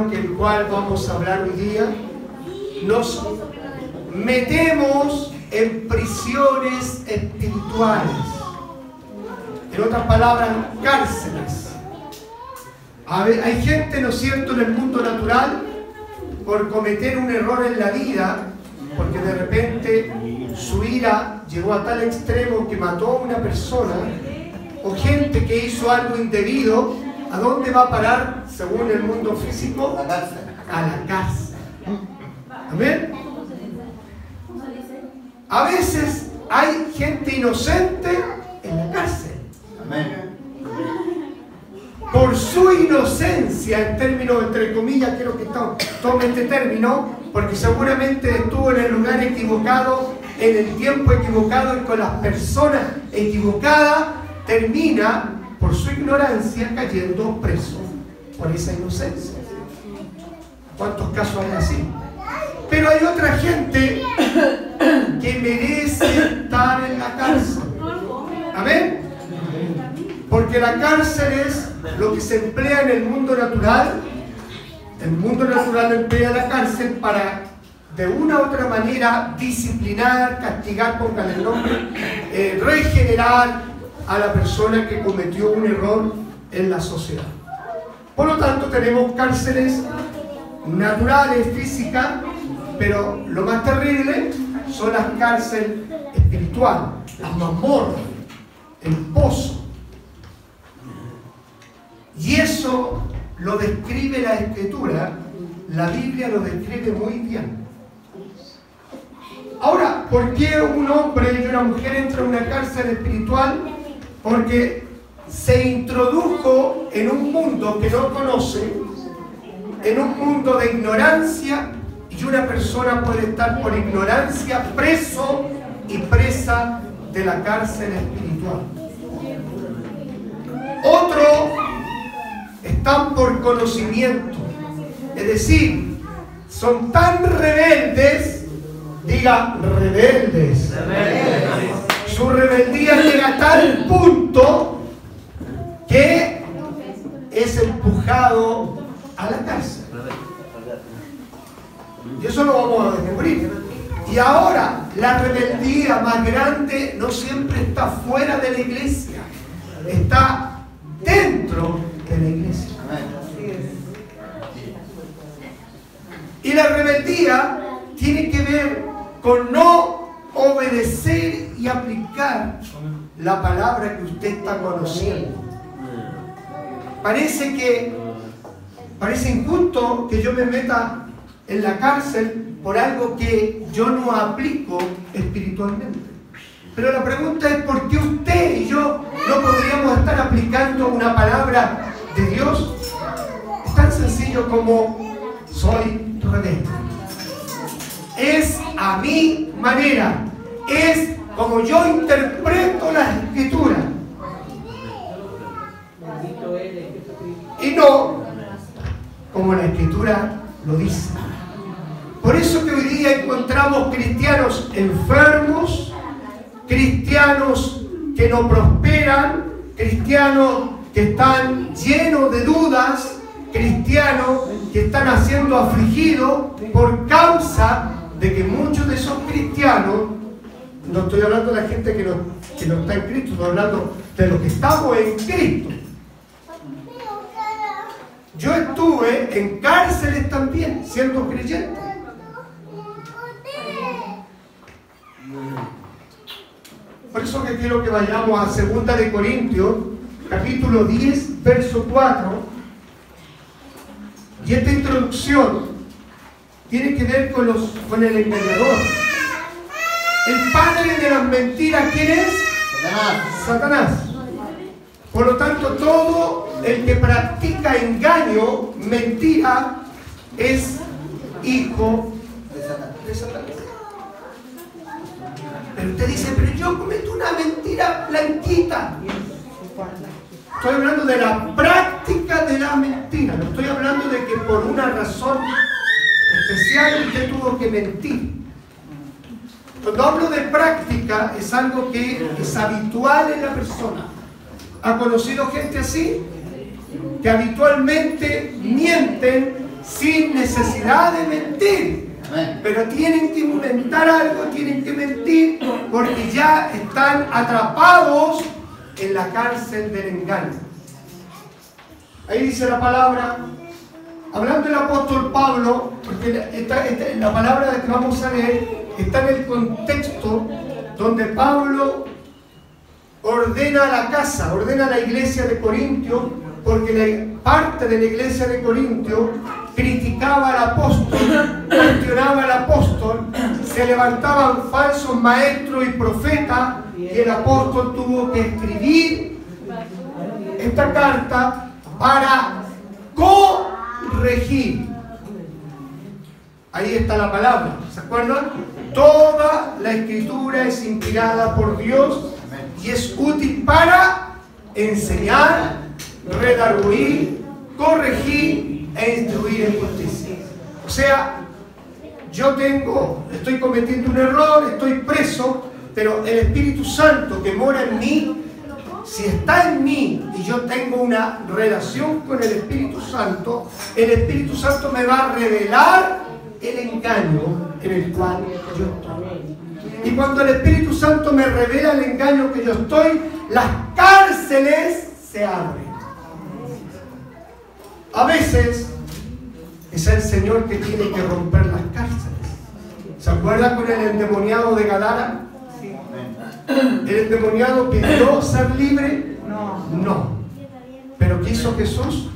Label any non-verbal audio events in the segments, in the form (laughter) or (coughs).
que el cual vamos a hablar hoy día, nos metemos en prisiones espirituales. En otras palabras, cárceles. Hay gente, ¿no es cierto?, en el mundo natural, por cometer un error en la vida, porque de repente su ira llegó a tal extremo que mató a una persona, o gente que hizo algo indebido, ¿a dónde va a parar, según el mundo físico? A la cárcel. A la cárcel. Amén. A veces hay gente inocente en la cárcel. Amén. Por su inocencia, en términos, entre comillas, quiero que tome este término, porque seguramente estuvo en el lugar equivocado, en el tiempo equivocado y con las personas equivocadas, termina por su ignorancia cayendo preso por esa inocencia. ¿Cuántos casos hay así? Pero hay otra gente que merece estar en la cárcel. Amén. Porque la cárcel es lo que se emplea en el mundo natural. El mundo natural emplea la cárcel para de una u otra manera disciplinar, castigar, pongan el nombre, eh, regenerar a la persona que cometió un error en la sociedad. Por lo tanto, tenemos cárceles naturales, físicas, pero lo más terrible son las cárceles espirituales, las mazmorras, el pozo. Y eso lo describe la escritura, la Biblia lo describe muy bien. Ahora, ¿por qué un hombre y una mujer entran a una cárcel espiritual? Porque se introdujo en un mundo que no conoce, en un mundo de ignorancia y una persona puede estar por ignorancia preso y presa de la cárcel espiritual. Otro están por conocimiento. Es decir, son tan rebeldes, diga rebeldes. Su rebeldía llega a tal punto que es empujado a la cárcel. Y eso lo vamos a descubrir. Y ahora, la rebeldía más grande no siempre está fuera de la iglesia, está dentro de la iglesia. Y la rebeldía tiene que ver con no obedecer y aplicar la palabra que usted está conociendo. Parece que parece injusto que yo me meta en la cárcel por algo que yo no aplico espiritualmente. Pero la pregunta es por qué usted y yo no podríamos estar aplicando una palabra de Dios. Es tan sencillo como soy rebelde. Es a mi manera. Es como yo interpreto la escritura. Y no como la escritura lo dice. Por eso que hoy día encontramos cristianos enfermos, cristianos que no prosperan, cristianos que están llenos de dudas, cristianos que están siendo afligidos por causa de que muchos de esos cristianos, no estoy hablando de la gente que no, está en Cristo, estoy hablando de los que estamos en Cristo. Yo estuve en cárceles también, siendo creyente. Por eso que quiero que vayamos a Segunda de Corintios, capítulo 10, verso 4. Y esta introducción tiene que ver con, los, con el engañador. El padre de las mentiras, ¿quién es? Satanás. Satanás. Por lo tanto, todo el que practica engaño, mentira, es hijo de Satanás. Pero usted dice, pero yo cometo una mentira blanquita. Estoy hablando de la práctica de la mentira. No estoy hablando de que por una razón especial usted tuvo que mentir. Cuando hablo de práctica es algo que es habitual en la persona. ¿Ha conocido gente así? Que habitualmente mienten sin necesidad de mentir. Pero tienen que inventar algo, tienen que mentir, porque ya están atrapados en la cárcel del engaño. Ahí dice la palabra, hablando del apóstol Pablo, porque la palabra que vamos a leer está en el contexto donde Pablo ordena la casa, ordena la iglesia de Corintio, porque la parte de la iglesia de Corintio criticaba al apóstol, cuestionaba al apóstol, se levantaban falsos maestros y profetas y el apóstol tuvo que escribir esta carta para corregir. Ahí está la palabra, ¿se acuerdan? Toda la escritura es inspirada por Dios y es útil para enseñar, redarguir, corregir e instruir en justicia. O sea, yo tengo, estoy cometiendo un error, estoy preso, pero el Espíritu Santo que mora en mí, si está en mí y yo tengo una relación con el Espíritu Santo, el Espíritu Santo me va a revelar el engaño en el cual yo estoy. Y cuando el Espíritu Santo me revela el engaño que yo estoy, las cárceles se abren. A veces es el Señor que tiene que romper las cárceles. ¿Se acuerda con el endemoniado de Gadara? ¿El endemoniado pidió ser libre? No. No. ¿Pero qué hizo Jesús?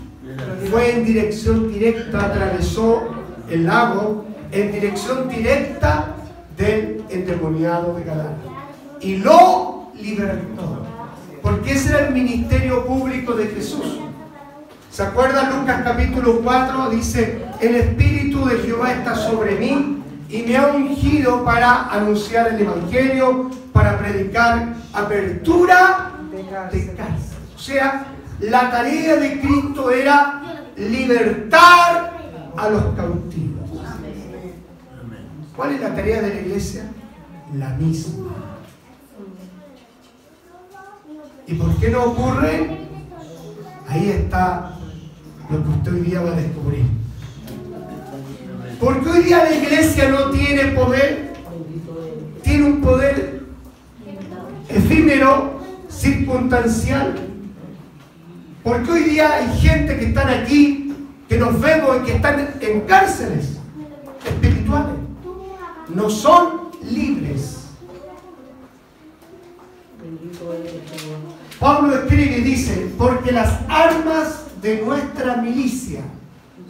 Fue en dirección directa, atravesó el lago, en dirección directa del endemoniado de Gadara. Y lo libertó. Porque ese era el ministerio público de Jesús. ¿Se acuerdan Lucas capítulo 4? Dice, el Espíritu de Jehová está sobre mí y me ha ungido para anunciar el Evangelio, para predicar apertura de cárcel. O sea, la tarea de Cristo era libertar a los cautivos. ¿Cuál es la tarea de la iglesia? La misma. ¿Y por qué no ocurre? Ahí está lo que usted hoy día va a descubrir. Porque hoy día la iglesia no tiene poder, tiene un poder efímero, circunstancial. Porque hoy día hay gente que están aquí, que nos vemos y que están en cárceles espirituales no son libres. Pablo escribe y dice, porque las armas de nuestra milicia,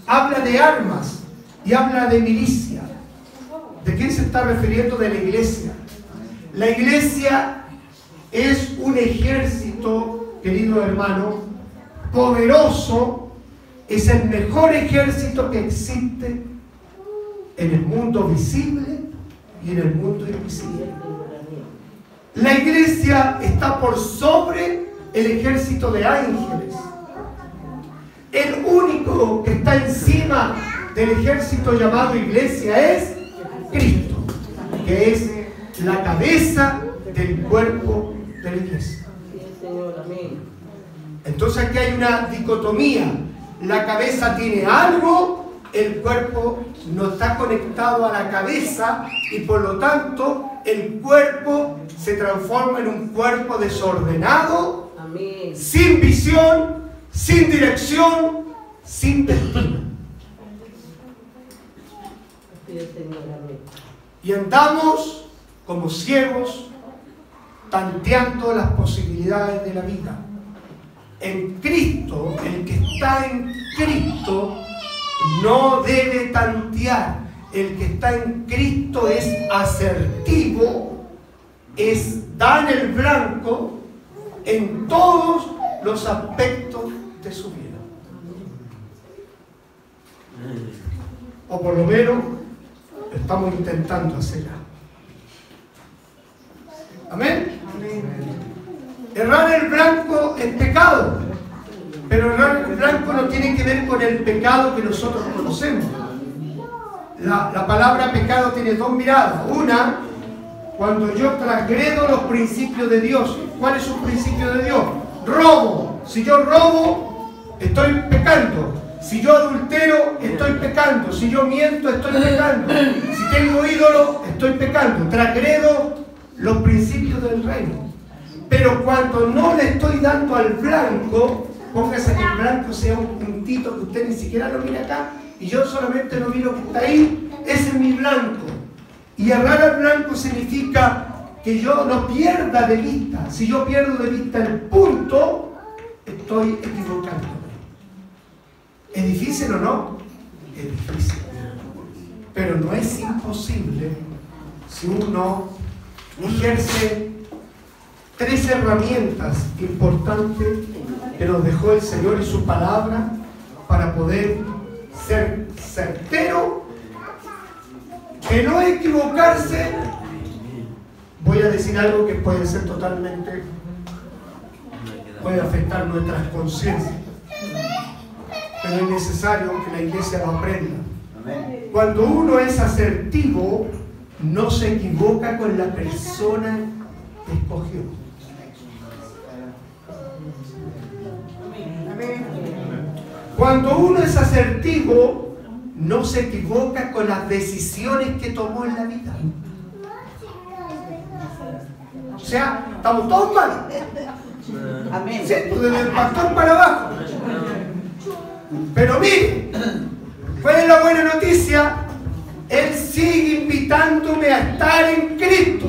habla de armas y habla de milicia. ¿De quién se está refiriendo? De la iglesia. La iglesia es un ejército, querido hermano, poderoso, es el mejor ejército que existe en el mundo visible y en el mundo invisible. La iglesia está por sobre el ejército de ángeles. El único que está encima del ejército llamado iglesia es Cristo, que es la cabeza del cuerpo de la iglesia. Entonces aquí hay una dicotomía. La cabeza tiene algo el cuerpo no está conectado a la cabeza y por lo tanto el cuerpo se transforma en un cuerpo desordenado, sin visión, sin dirección, sin destino. Y andamos como ciegos, tanteando las posibilidades de la vida. En Cristo, el que está en Cristo, no debe tantear. El que está en Cristo es asertivo, es dar el blanco en todos los aspectos de su vida. O por lo menos estamos intentando hacerla. Amén. Errar el blanco es pecado. Pero el blanco no tiene que ver con el pecado que nosotros conocemos. La, la palabra pecado tiene dos miradas. Una, cuando yo transgredo los principios de Dios. ¿Cuál es un principio de Dios? robo. Si yo robo, estoy pecando. Si yo adultero, estoy pecando. Si yo miento, estoy pecando. Si tengo ídolo, estoy pecando. Tragredo los principios del reino. Pero cuando no le estoy dando al blanco, póngase que el blanco sea un puntito que usted ni siquiera lo mire acá y yo solamente lo miro que está ahí, ese es mi blanco. Y errar al blanco significa que yo no pierda de vista. Si yo pierdo de vista el punto, estoy equivocando. ¿Es difícil o no? Es difícil. Pero no es imposible si uno ejerce tres herramientas importantes que nos dejó el Señor y su palabra para poder ser certero, que no equivocarse. Voy a decir algo que puede ser totalmente, puede afectar nuestras conciencias, pero es necesario que la iglesia lo aprenda. Cuando uno es asertivo, no se equivoca con la persona que escogió. Cuando uno es asertivo, no se equivoca con las decisiones que tomó en la vida. O sea, estamos todos mal. Amén. Sí, pues, desde el pastor para abajo. Pero mire, ¿cuál es la buena noticia? Él sigue invitándome a estar en Cristo.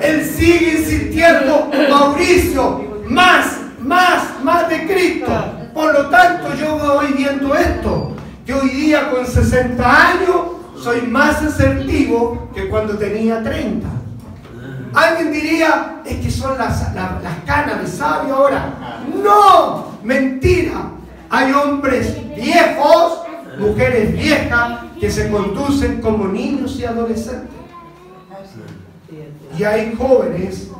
Él sigue insistiendo, Mauricio, más, más, más de Cristo. Por lo tanto, yo voy viendo esto, que hoy día con 60 años soy más asertivo que cuando tenía 30. Alguien diría, es que son las, las canas de sabio ahora. No, mentira. Hay hombres viejos, mujeres viejas, que se conducen como niños y adolescentes. Y hay jóvenes,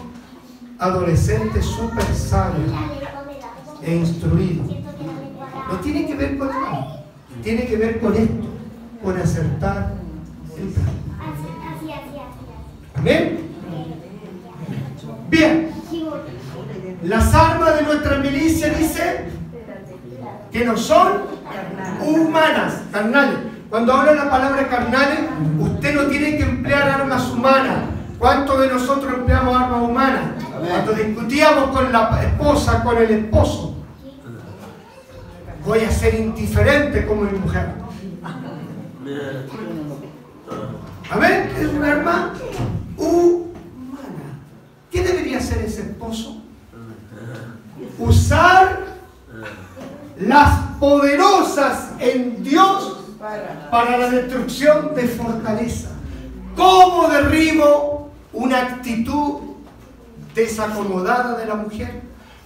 adolescentes súper sabios e instruidos. No tiene que ver con nada. Tiene que ver con esto, con acertar el plan. Amén. Bien. Las armas de nuestra milicia dice que no son humanas, carnales. Cuando habla la palabra carnales, usted no tiene que emplear armas humanas. ¿Cuántos de nosotros empleamos armas humanas? Cuando discutíamos con la esposa, con el esposo, voy a ser indiferente como mi mujer. Amén. Es un arma humana. ¿Qué debería hacer ese esposo? Usar las poderosas en Dios para la destrucción de fortaleza. ¿Cómo derribo una actitud desacomodada de la mujer?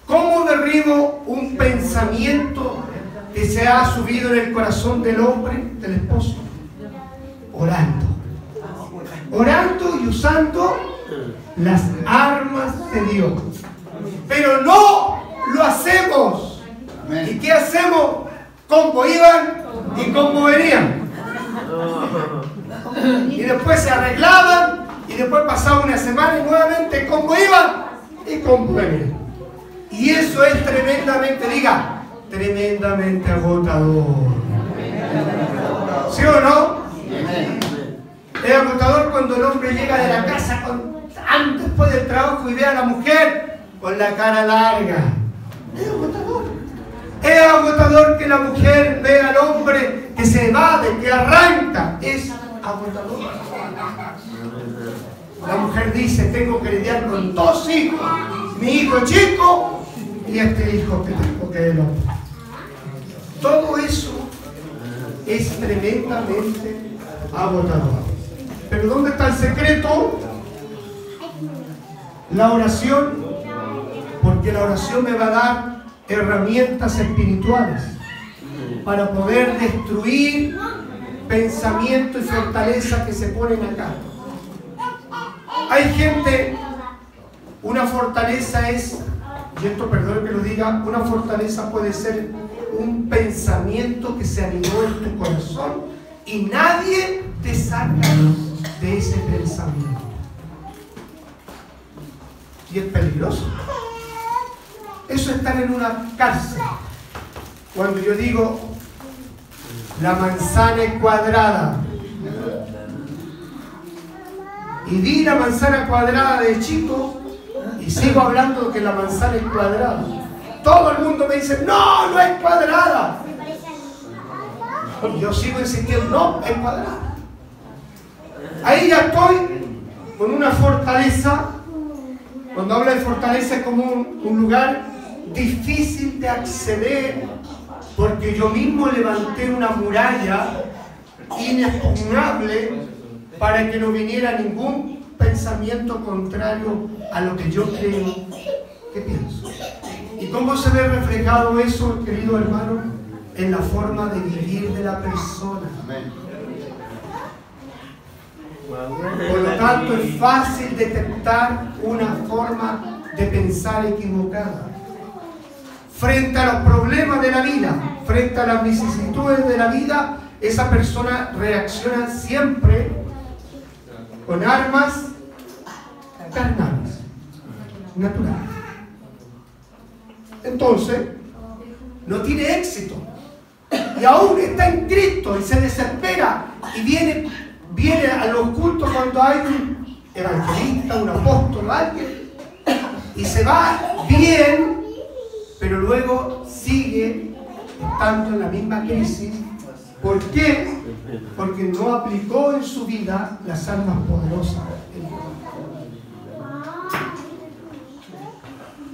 ¿Cómo derribo un pensamiento que se ha subido en el corazón del hombre, del esposo? Orando. Orando y usando las armas de Dios. Pero no lo hacemos. ¿Y qué hacemos? Como iban y como venían. Y después se arreglaban y después pasaba una semana y nuevamente como iban y como venían. Y eso es tremendamente, diga, tremendamente agotador. ¿Sí o no? Es agotador cuando el hombre llega de la casa con, después del trabajo y ve a la mujer con la cara larga. Es agotador. Es agotador que la mujer vea al hombre que se evade, que arranca. Es agotador. La mujer dice, tengo que lidiar con dos hijos. Mi hijo chico y este hijo que tengo que el hombre. Todo eso es tremendamente agotador. Pero ¿dónde está el secreto? La oración, porque la oración me va a dar herramientas espirituales para poder destruir pensamiento y fortaleza que se ponen acá. Hay gente, una fortaleza es, y esto perdón que lo diga, una fortaleza puede ser un pensamiento que se animó en tu corazón y nadie te saca de ese pensamiento. Y es peligroso. Eso es estar en una cárcel. Cuando yo digo, la manzana es cuadrada. Y di la manzana cuadrada de chico y sigo hablando de que la manzana es cuadrada. Todo el mundo me dice, no, no es cuadrada. Y yo sigo insistiendo, no, es cuadrada. Ahí ya estoy con una fortaleza. Cuando habla de fortaleza es como un lugar difícil de acceder porque yo mismo levanté una muralla inexpugnable para que no viniera ningún pensamiento contrario a lo que yo creo que pienso. ¿Y cómo se ve reflejado eso, querido hermano? En la forma de vivir de la persona. Por lo tanto, es fácil detectar una forma de pensar equivocada frente a los problemas de la vida, frente a las vicisitudes de la vida, esa persona reacciona siempre con armas carnales, naturales. Entonces, no tiene éxito. Y aún está en Cristo y se desespera y viene, viene a los cultos cuando hay un evangelista, un apóstol, alguien, y se va bien pero luego sigue estando en la misma crisis. ¿Por qué? Porque no aplicó en su vida las armas poderosas.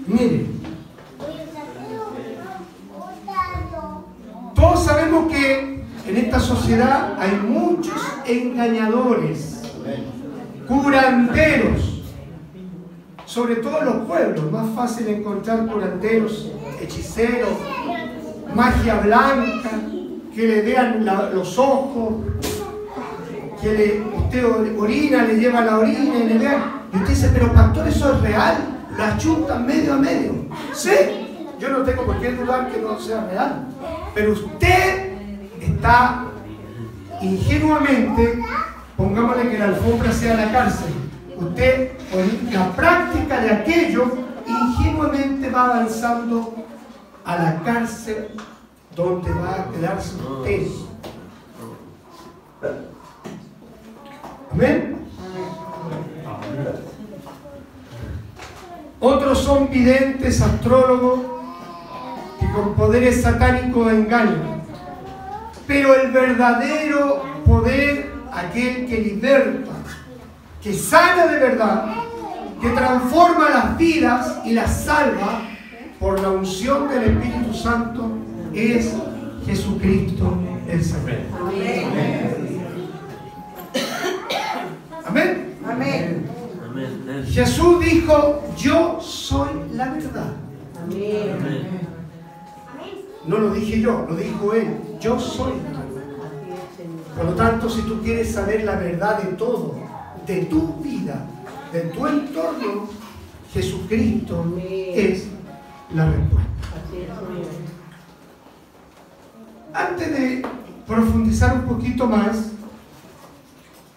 Mire, todos sabemos que en esta sociedad hay muchos engañadores, curanderos, sobre todo en los pueblos, más fácil encontrar curanderos, hechiceros, magia blanca, que le vean los ojos, que le, usted orina, le lleva la orina y le vean. Y usted dice, pero pastor, eso es real, la chuntan medio a medio. Sí, yo no tengo por qué dudar que no sea real, pero usted está ingenuamente, pongámosle que la alfombra sea la cárcel, usted la práctica de aquello ingenuamente va avanzando a la cárcel donde va a quedarse usted. Amén. Otros son videntes, astrólogos, que con poderes satánicos engañan. Pero el verdadero poder, aquel que liberta, que sana de verdad, que transforma las vidas y las salva por la unción del Espíritu Santo, es Jesucristo el Señor. Amén. Amén. Jesús dijo, yo soy la verdad. No lo dije yo, lo dijo Él. Yo soy la verdad. Por lo tanto, si tú quieres saber la verdad de todo, de tu vida, de tu entorno, Jesucristo es la respuesta. Antes de profundizar un poquito más,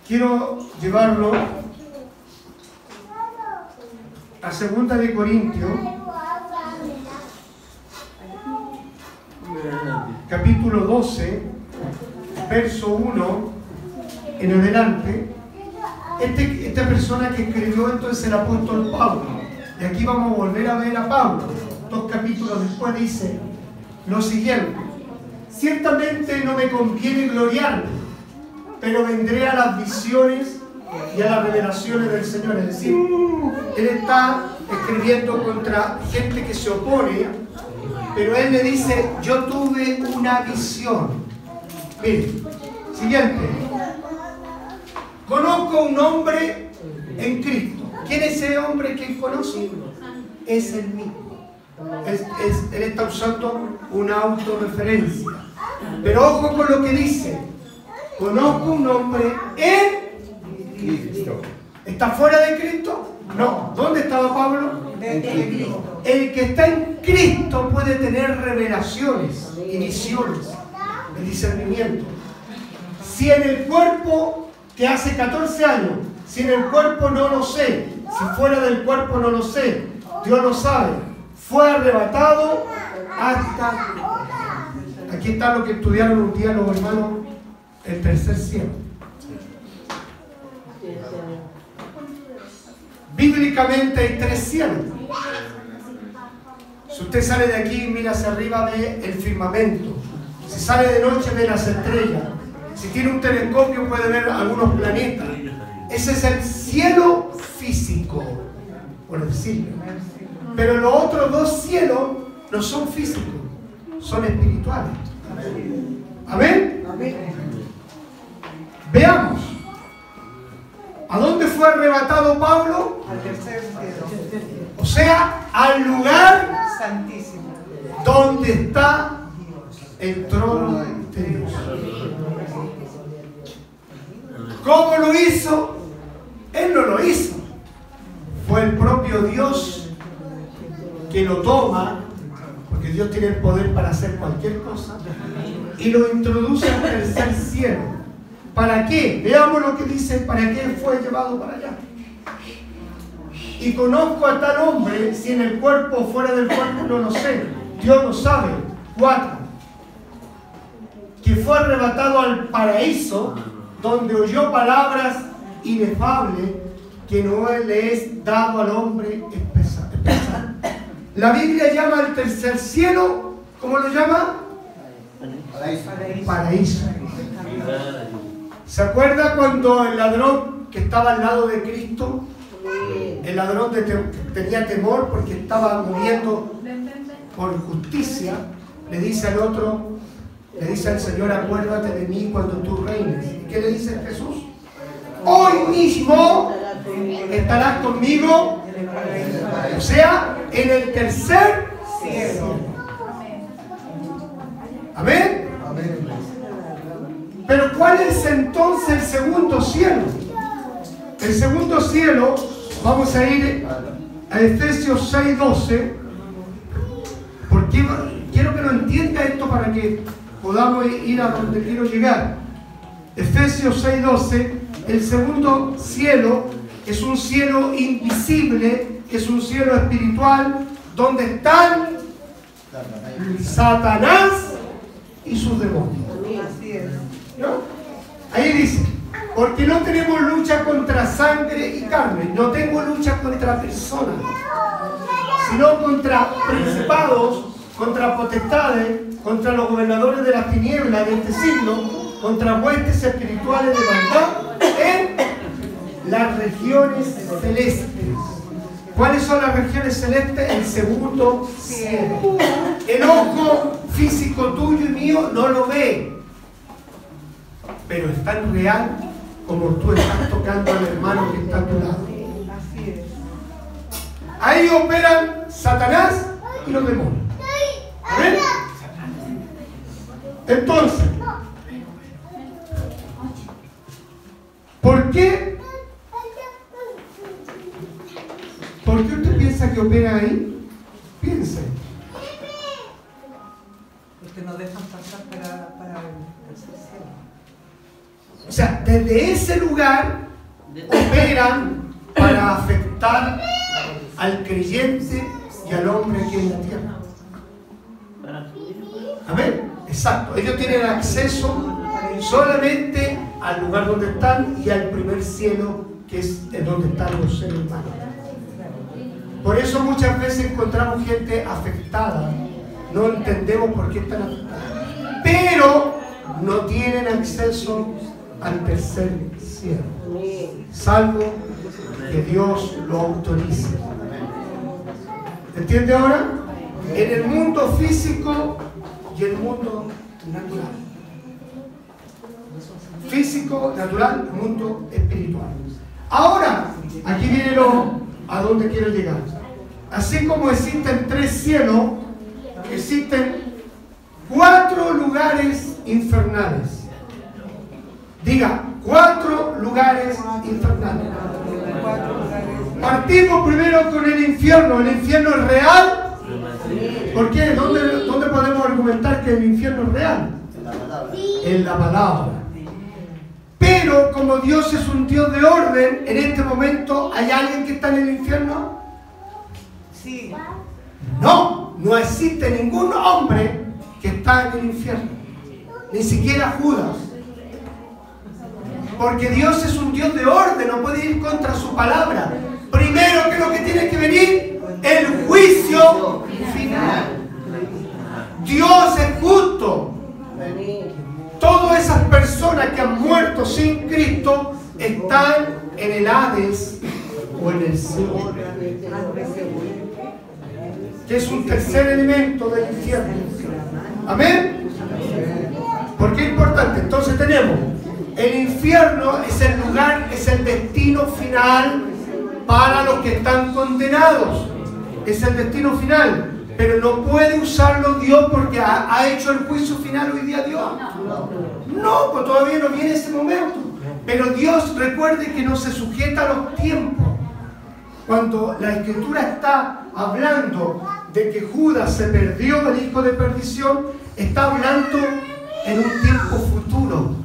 quiero llevarlo a segunda de Corintios, capítulo 12, verso 1 en adelante este, esta persona que escribió esto es el apóstol Pablo. Y aquí vamos a volver a ver a Pablo. Dos capítulos después dice lo siguiente. Ciertamente no me conviene gloriarme, pero vendré a las visiones y a las revelaciones del Señor. Es decir, él está escribiendo contra gente que se opone, pero él le dice, yo tuve una visión. Mire, siguiente. Conozco un hombre en Cristo. ¿Quién es ese hombre que conoce? Es el mismo. él está usando una autorreferencia. Pero ojo con lo que dice. Conozco un hombre en Cristo. ¿Está fuera de Cristo? No. ¿Dónde estaba Pablo? En Cristo. El que está en Cristo puede tener revelaciones y visiones, el discernimiento. Si en el cuerpo que hace 14 años, si en el cuerpo no lo sé, si fuera del cuerpo no lo sé, Dios lo sabe. fue arrebatado hasta... Aquí está lo que estudiaron un día los hermanos, el tercer cielo. Bíblicamente hay tres cielos. Si usted sale de aquí mira hacia arriba, ve el firmamento. Si sale de noche, ve las estrellas. Si tiene un telescopio, puede ver algunos planetas. Ese es el cielo físico, por decirlo. Pero los otros dos cielos no son físicos, son espirituales. Amén. Veamos. ¿A dónde fue arrebatado Pablo? Al tercer cielo. O sea, al lugar santísimo. Donde está el trono de Dios. ¿Cómo lo hizo? Él no lo hizo. Fue el propio Dios que lo toma, porque Dios tiene el poder para hacer cualquier cosa, y lo introduce al tercer cielo. ¿Para qué? Veamos lo que dice, ¿para qué fue llevado para allá? Y conozco a tal hombre, si en el cuerpo o fuera del cuerpo, no lo sé. Dios lo sabe. Cuatro. Que fue arrebatado al paraíso, donde oyó palabras inefables que no le es dado al hombre expresar. La Biblia llama al tercer cielo, ¿cómo lo llama? Paraíso. Paraíso. ¿Se acuerda cuando el ladrón que estaba al lado de Cristo el ladrón tenía temor porque estaba muriendo por justicia. Le dice al otro, le dice al Señor, acuérdate de mí cuando tú reines. ¿Qué le dice Jesús? Hoy mismo estarás conmigo, o sea, en el tercer cielo. Amén. Pero ¿cuál es entonces el segundo cielo? El segundo cielo Vamos a ir a Efesios 6:12, porque quiero que lo entienda esto para que podamos ir a donde quiero llegar. Efesios 6:12, el segundo cielo es un cielo invisible, es un cielo espiritual, donde están Satanás y sus demonios. Ahí dice, porque no tenemos lucha contra sangre y carne. No tengo lucha contra personas. Sino contra principados, contra potestades, contra los gobernadores de las tinieblas de este siglo, contra huestes espirituales de maldad en las regiones celestes. ¿Cuáles son las regiones celestes? El segundo cielo. El ojo físico tuyo y mío no lo ve, pero es tan real como tú estás tocando al hermano que está a tu lado. Ahí operan Satanás y los demonios. ¿Ven? Entonces, ¿por qué? ¿Por qué usted piensa que opera ahí? Piense. Porque no dejan pasar para, para o sea, desde ese lugar operan para afectar al creyente y al hombre que en la tierra. Amén. Exacto. Ellos tienen acceso solamente al lugar donde están y al primer cielo que es donde están los seres humanos. Por eso muchas veces encontramos gente afectada. No entendemos por qué están afectados. Pero no tienen acceso al tercer cielo, salvo que Dios lo autorice. ¿Entiende ahora? En el mundo físico y el mundo natural. Físico, natural, mundo espiritual. Ahora, aquí viene lo a donde quiero llegar. Así como existen tres cielos, existen cuatro lugares infernales. Diga, cuatro lugares infernales. Partimos primero con el infierno. ¿El infierno es real? ¿Por qué? ¿Dónde, ¿Dónde podemos argumentar que el infierno es real? En la palabra. Pero como Dios es un Dios de orden, en este momento, ¿hay alguien que está en el infierno? Sí. No, no existe ningún hombre que está en el infierno. Ni siquiera Judas. Porque Dios es un Dios de orden, no puede ir contra su palabra. Primero, ¿qué es lo que tiene que venir? El juicio final. Dios es justo. Todas esas personas que han muerto sin Cristo están en el Hades o en el cielo. Que es un tercer elemento del infierno. Amén. ¿Por qué es importante? Entonces tenemos, el infierno es el lugar, es el destino final para los que están condenados. Es el destino final. Pero no puede usarlo Dios porque ha, hecho el juicio final hoy día Dios. No, pues todavía no viene ese momento. Pero Dios recuerde que no se sujeta a los tiempos. Cuando la escritura está hablando de que Judas se perdió el hijo de perdición, está hablando en un tiempo futuro.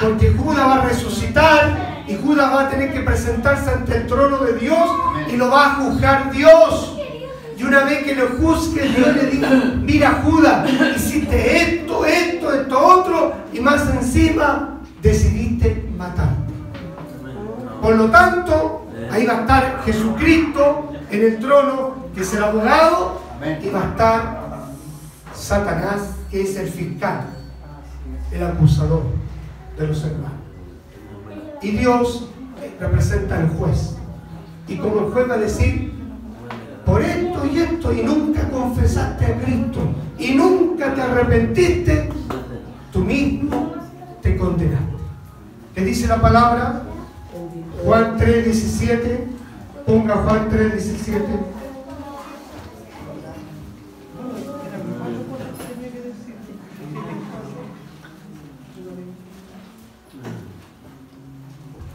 Porque Judas va a resucitar y Judas va a tener que presentarse ante el trono de Dios y lo va a juzgar Dios. Y una vez que lo juzgue, Dios le dijo, mira Judas, hiciste esto, esto, esto, otro, y más encima decidiste matarte. Por lo tanto, ahí va a estar Jesucristo en el trono, que es el abogado, y va a estar Satanás, que es el fiscal, el acusador de los hermanos. Y Dios representa al juez. Y como el juez va a decir, por esto y esto, y nunca confesaste a Cristo, y nunca te arrepentiste, tú mismo te condenaste. ¿Qué dice la palabra? Juan 3, 17. Ponga Juan 3, 17.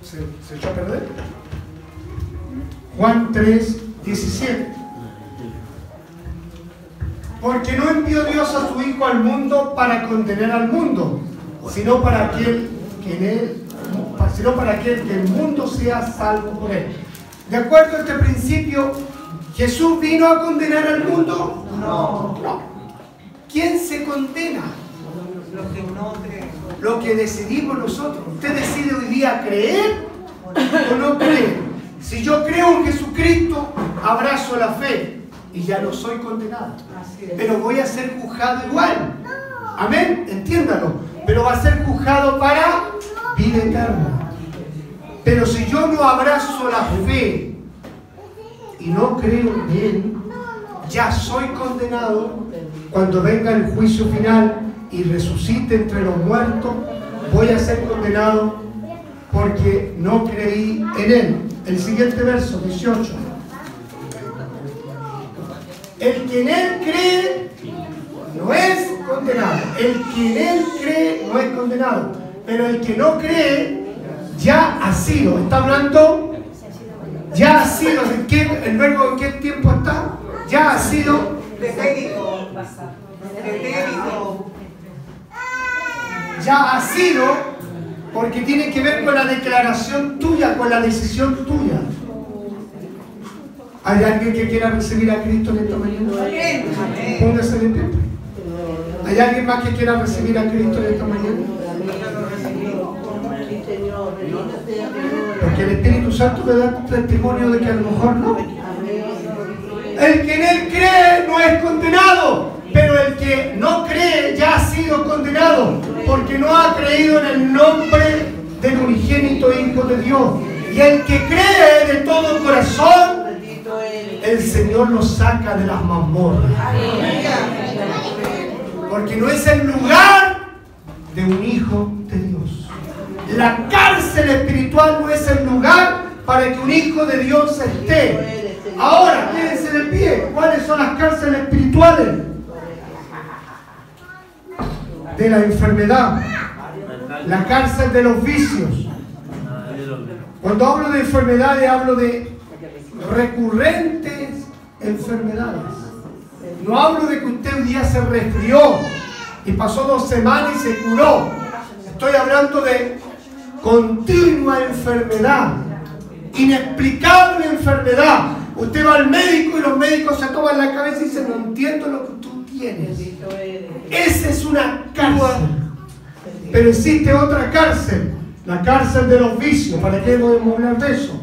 ¿Se, echó a perder? Juan 3, 17. Porque no envió Dios a su Hijo al mundo para condenar al mundo, sino para aquel que en él, sino para aquel que el mundo sea salvo por él. De acuerdo a este principio, ¿Jesús vino a condenar al mundo? No. no. ¿Quién se condena? Lo que no Lo que decidimos nosotros. Usted decide hoy día creer o no creer. Si yo creo en Jesucristo, abrazo la fe y ya no soy condenado. Pero voy a ser juzgado igual. Amén, entiéndalo. Pero va a ser juzgado para vida eterna. Pero si yo no abrazo la fe y no creo en Él, ya soy condenado cuando venga el juicio final y resucite entre los muertos, voy a ser condenado porque no creí en Él. El siguiente verso, 18. El que en Él cree no es condenado. El que en Él cree no es condenado. Pero el que no cree ya ha sido. Está hablando, ya ha sido. ¿En qué, ¿El verbo en qué tiempo está? Ya ha sido. Ya ha sido porque tiene que ver con la declaración tuya, con la decisión tuya. ¿Hay alguien que quiera recibir a Cristo en esta mañana? Póngase de pie. ¿Hay alguien más que quiera recibir a Cristo en esta mañana? Porque el Espíritu Santo me da testimonio de que a lo mejor no. El que en él cree no es condenado, pero el que no cree ya ha sido condenado, porque no ha creído en el nombre del unigénito Hijo de Dios. Y el que cree de todo corazón, el Señor lo saca de las mazmorras. Porque no es el lugar de un hijo de Dios. La cárcel espiritual no es el lugar para que un hijo de Dios esté. Ahora, quédense de pie. ¿Cuáles son las cárceles espirituales? De la enfermedad. La cárcel de los vicios. Cuando hablo de enfermedades, hablo de recurrentes enfermedades. No hablo de que usted un día se resfrió y pasó dos semanas y se curó. Estoy hablando de continua enfermedad, inexplicable enfermedad. Usted va al médico y los médicos se toman la cabeza y dicen, no entiendo lo que tú tienes. Esa es una cárcel. Pero existe otra cárcel, la cárcel de los vicios. ¿Para qué podemos hablar de eso?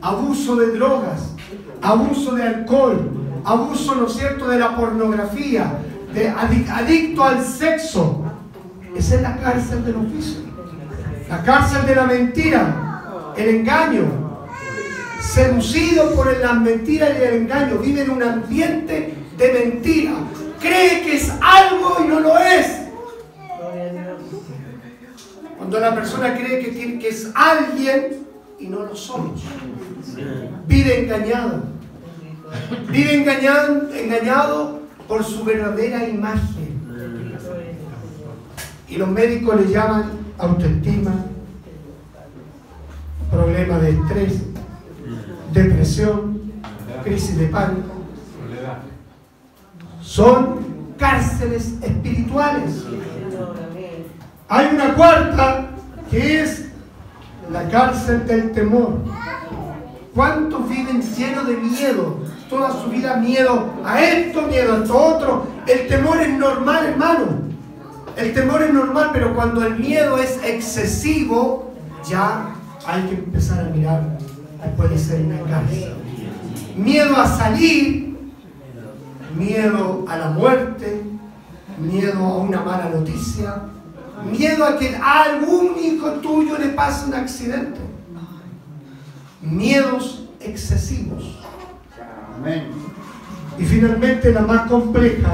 Abuso de drogas, abuso de alcohol, abuso, ¿no es cierto?, de la pornografía, de adicto al sexo. Esa es la cárcel de los vicios. La cárcel de la mentira, el engaño, seducido por las mentiras y el engaño, vive en un ambiente de mentira. Cree que es algo y no lo es. Cuando la persona cree que, tiene, que es alguien y no lo somos. Vive engañado. Vive engañado, engañado por su verdadera imagen. Y los médicos le llaman autoestima, problema de estrés, depresión, crisis de pánico. Son cárceles espirituales. Hay una cuarta que es la cárcel del temor. ¿Cuántos viven llenos de miedo? Toda su vida miedo a esto, miedo a esto otro. El temor es normal, hermano. El temor es normal, pero cuando el miedo es excesivo, ya hay que empezar a mirar puede ser una cárcel. Miedo a salir, miedo a la muerte, miedo a una mala noticia, miedo a que a algún hijo tuyo le pase un accidente. Miedos excesivos. Y finalmente la más compleja,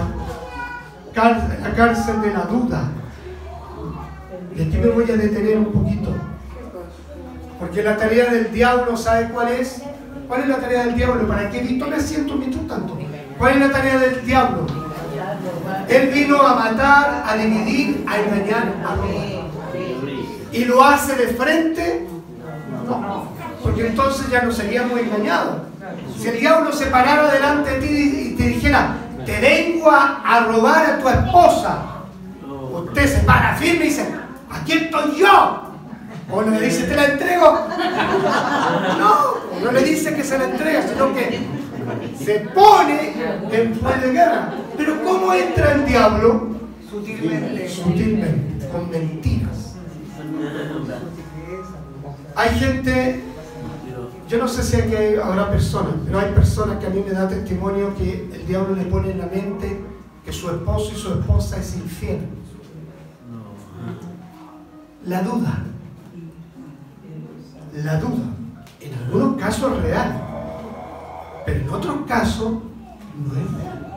la cárcel de la duda. Y aquí me voy a detener un poquito. Porque la tarea del diablo, ¿sabe cuál es? ¿Cuál es la tarea del diablo? ¿Para qué Víctor me siento mientras tanto? ¿Cuál es la tarea del diablo? Él vino a matar, a dividir, a engañar, a robar. ¿Y lo hace de frente? No. Porque entonces ya no seríamos engañados. Si el diablo se parara delante de ti y te dijera, te vengo a, robar a tu esposa, usted se para firme y dice, aquí estoy yo. O no le dice, te la entrego. No, no le dice que se la entrega, sino que se pone en plan de guerra. Pero ¿cómo entra el diablo? Sutilmente. Sutilmente, con mentiras. Hay gente, yo no sé si hay, habrá personas, pero hay personas que a mí me da testimonio que el diablo le pone en la mente que su esposo y su esposa es infiel. La duda la duda. En algunos casos es real, pero en otros casos no es real.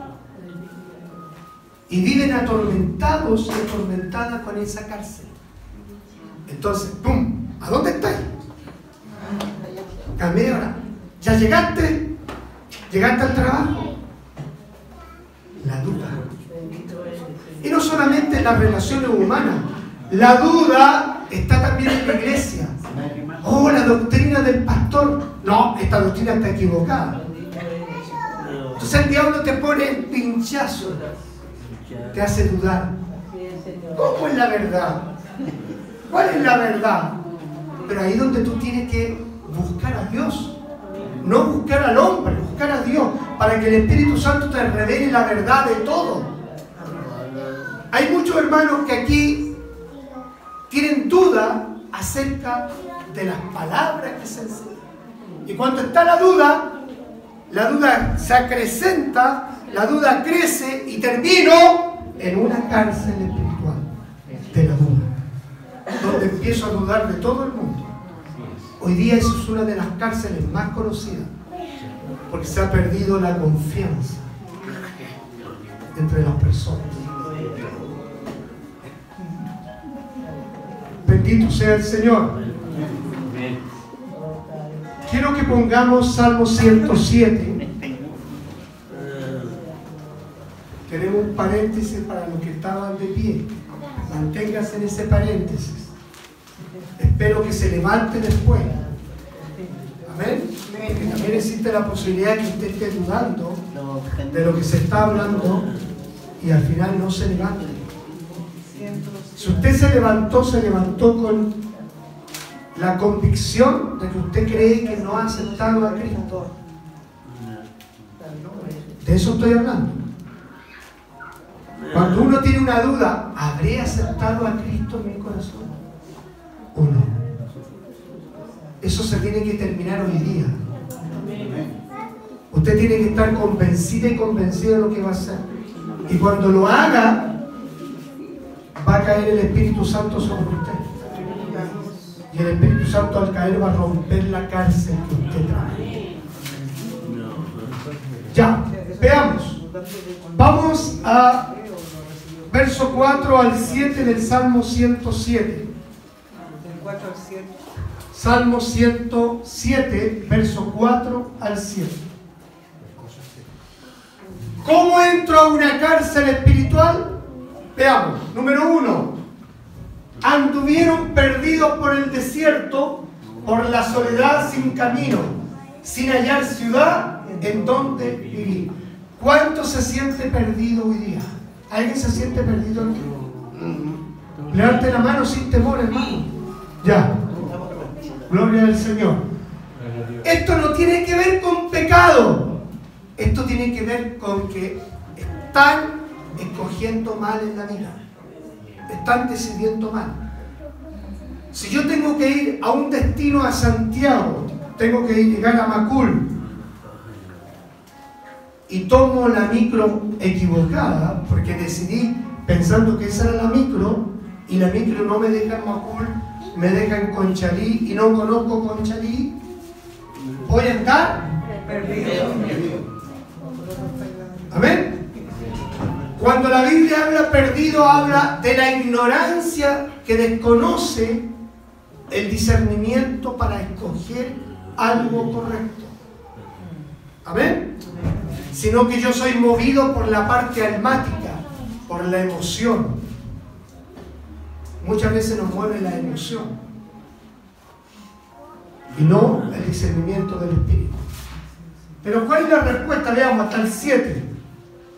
Y viven atormentados y atormentadas con esa cárcel. Entonces, ¡pum! ¿A dónde estáis? Ahora. ¿Ya llegaste? ¿Llegaste al trabajo? La duda. Y no solamente en las relaciones humanas. La duda está también en la iglesia. Oh, la doctrina del pastor. No, esta doctrina está equivocada. Entonces el diablo te pone el pinchazo. Te hace dudar. ¿Cómo es la verdad? ¿Cuál es la verdad? Pero ahí donde tú tienes que buscar a Dios. No buscar al hombre, buscar a Dios. Para que el Espíritu Santo te revele la verdad de todo. Hay muchos hermanos que aquí tienen duda acerca de las palabras que se enseñan. Y cuando está la duda, la duda se acrecenta, la duda crece y termino en una cárcel espiritual de la duda, donde empiezo a dudar de todo el mundo. Hoy día eso es una de las cárceles más conocidas, porque se ha perdido la confianza entre las personas. Bendito sea el Señor. Quiero que pongamos Salmo 107. Tenemos un paréntesis para los que estaban de pie. Manténgase en ese paréntesis. Espero que se levante después. Amén. Que también existe la posibilidad que usted esté dudando de lo que se está hablando y al final no se levante. Si usted se levantó, se levantó con la convicción de que usted cree que no ha aceptado a Cristo. De eso estoy hablando. Cuando uno tiene una duda, ¿habré aceptado a Cristo en mi corazón? ¿O no? Eso se tiene que terminar hoy día. Usted tiene que estar convencida y convencido de lo que va a hacer. Y cuando lo haga, va a caer el Espíritu Santo sobre usted. Y el Espíritu Santo al caer va a romper la cárcel que usted trae. Ya, veamos. Vamos a verso 4 al 7 del Salmo 107. Salmo 107, verso 4 al 7. ¿Cómo entro a una cárcel espiritual? Veamos. Número uno, anduvieron perdidos por el desierto, por la soledad sin camino, sin hallar ciudad en donde vivir. ¿Cuánto se siente perdido hoy día? ¿Alguien se siente perdido aquí? Levante la mano sin temor, hermano. Ya. Gloria al Señor. Esto no tiene que ver con pecado. Esto tiene que ver con que están escogiendo mal en la vida. Están decidiendo mal. Si yo tengo que ir a un destino a Santiago, tengo que llegar a Macul y tomo la micro equivocada porque decidí pensando que esa era la micro y la micro no me deja en Macul, me deja en Conchalí y no conozco Conchalí, voy a estar perdido. Amén. Cuando la Biblia habla perdido, habla de la ignorancia que desconoce el discernimiento para escoger algo correcto. Amén. Sino que yo soy movido por la parte almática, por la emoción. Muchas veces nos mueve la emoción y no el discernimiento del Espíritu. Pero ¿cuál es la respuesta? Veamos hasta el 7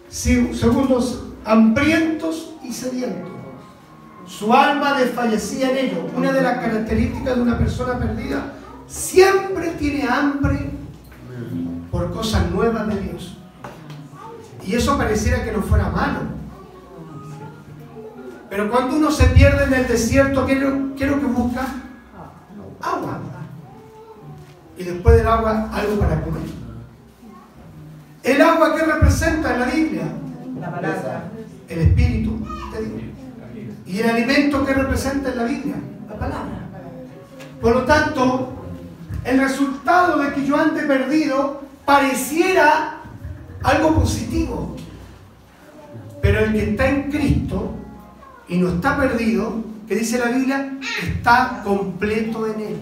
segundos hambrientos y sedientos. Su alma desfallecía en ellos. Una de las características de una persona perdida siempre tiene hambre por cosas nuevas de Dios. Y eso pareciera que no fuera malo. Pero cuando uno se pierde en el desierto, ¿qué es lo que busca? Agua. Y después del agua, algo para comer. ¿El agua que representa en la Biblia? La palabra. El Espíritu ¿Y el alimento que representa en la Biblia? La palabra. Por lo tanto, el resultado de que yo ande perdido pareciera algo positivo. Pero el que está en Cristo y no está perdido, que dice la Biblia, está completo en él.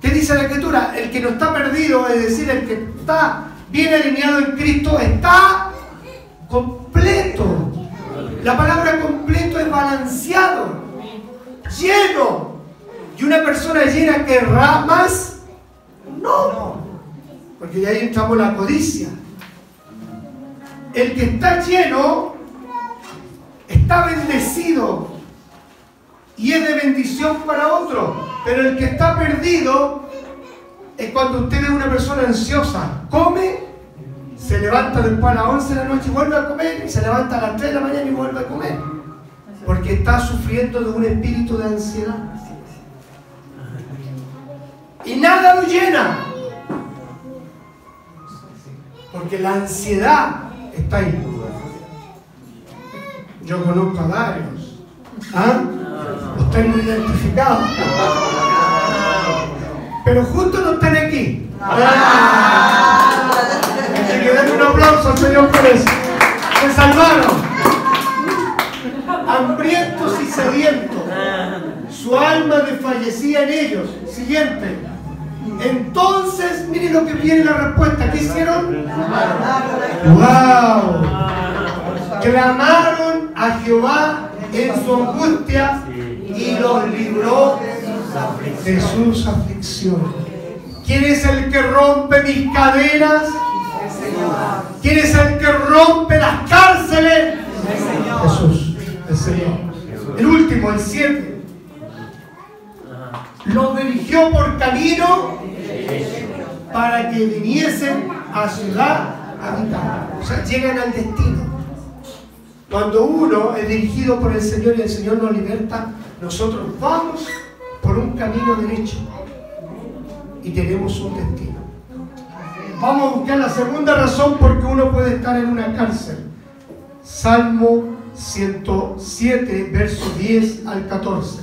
¿Qué dice la escritura? El que no está perdido, es decir, el que está bien alineado en Cristo, está completo. La palabra completo es balanceado, lleno. ¿Y una persona llena querrá más? No, porque de ahí entramos la codicia. El que está lleno está bendecido y es de bendición para otro. Pero el que está perdido es cuando usted ve una persona ansiosa, come, se levanta después a las 11 de la noche y vuelve a comer, y se levanta a las 3 de la mañana y vuelve a comer. Porque está sufriendo de un espíritu de ansiedad. Y nada lo llena. Porque la ansiedad está ahí. Yo conozco a varios. ¿Ah? Usted muy identificado. Pero justo no están aquí. Hay que darle un aplauso al Señor por eso. Se salvaron. Hambrientos y sedientos. Su alma desfallecía en ellos. Siguiente. Entonces, miren lo que viene la respuesta. ¿Qué hicieron? ¡Wow! Clamaron a Jehová en su angustia y los libró de sus aflicciones. ¿Quién es el que rompe mis cadenas? ¿Quién es el que rompe las cárceles? Jesús, el Señor. El último, el siete. Los dirigió por camino para que viniesen a ciudad habitada. O sea, llegan al destino. Cuando uno es dirigido por el Señor y el Señor nos liberta, nosotros vamos por un camino derecho y tenemos un destino. Vamos a buscar la segunda razón porque uno puede estar en una cárcel. Salmo 107, verso 10 al 14.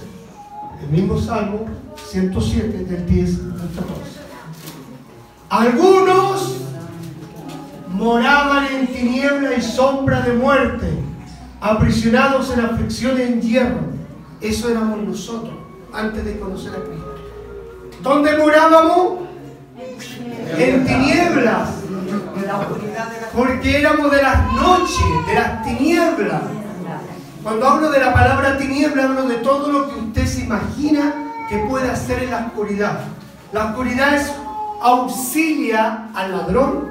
El mismo Salmo 107, del 10 al 14. Algunos moraban en tiniebla y sombra de muerte, aprisionados en aflicción y en hierro. Eso éramos nosotros antes de conocer a Cristo. ¿Dónde morábamos? En tinieblas. Porque éramos de las noches, de las tinieblas. Cuando hablo de la palabra tiniebla, hablo de todo lo que usted se imagina que puede hacer en la oscuridad. La oscuridad es auxilia al ladrón,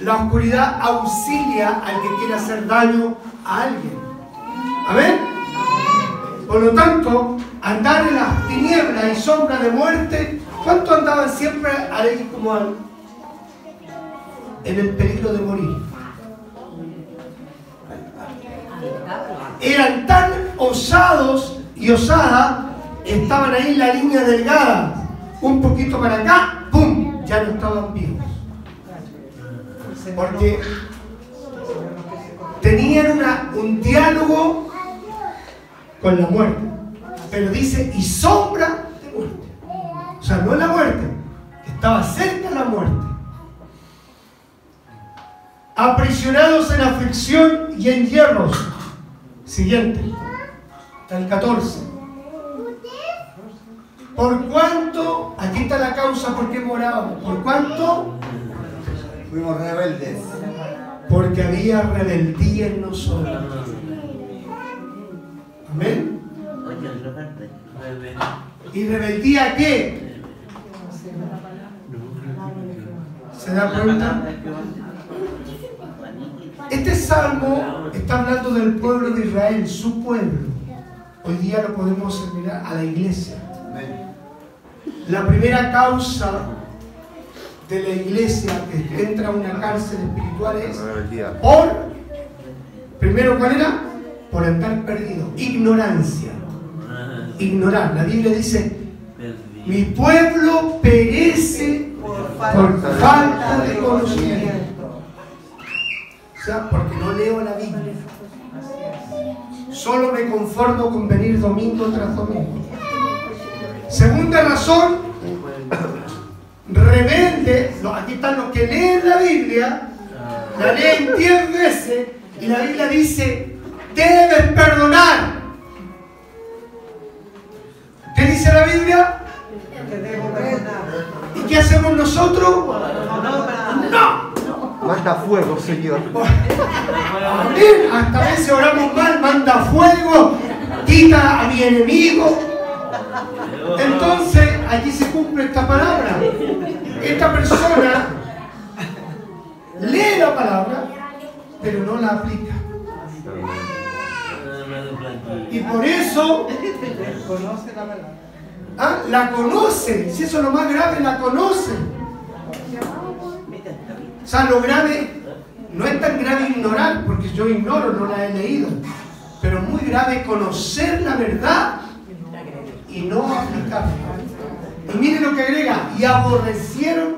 la oscuridad auxilia al que quiere hacer daño a alguien. Amén. Por lo tanto, andar en las tinieblas y sombra de muerte, ¿cuánto andaban siempre ahí como en el peligro de morir? Eran tan osados y osadas, estaban ahí en la línea delgada, un poquito para acá, ¡pum! Ya no estaban vivos. Porque tenían un diálogo con la muerte. Pero dice, y sombra de muerte. O sea, no es la muerte, estaba cerca la muerte. Aprisionados en aflicción y en hierros. Siguiente, el 14. ¿Por cuánto? Aquí está la causa por qué morábamos. ¿Por cuánto? Fuimos rebeldes. Porque había rebeldía en nosotros. Amén. ¿Y rebeldía qué? ¿Se da cuenta? Este salmo está hablando del pueblo de Israel, su pueblo. Hoy día lo podemos mirar a la iglesia. La primera causa de la iglesia que entra a una cárcel espiritual es por, primero, ¿cuál era? Por andar perdido, ignorancia. Ignorar. La Biblia dice, mi pueblo perece por falta de conocimiento. O sea, porque no leo la Biblia. Solo me conformo con venir domingo tras domingo. Segunda razón, rebelde. Aquí están los que leen la Biblia, la leen diez veces y la Biblia dice, debes perdonar. ¿Qué dice la Biblia? ¿Y qué hacemos nosotros? No. Manda fuego, Señor. Amén. Hasta a veces oramos mal, manda fuego, quita a mi enemigo. Entonces, allí se cumple esta palabra. Esta persona lee la palabra, pero no la aplica. Y por eso Conoce la verdad. ah, la conoce. Si eso es lo más grave, la conoce. O sea, lo grave no es tan grave ignorar, porque yo ignoro, no la he leído. Pero muy grave conocer la verdad y no aplicarla. Y miren lo que agrega, y aborrecieron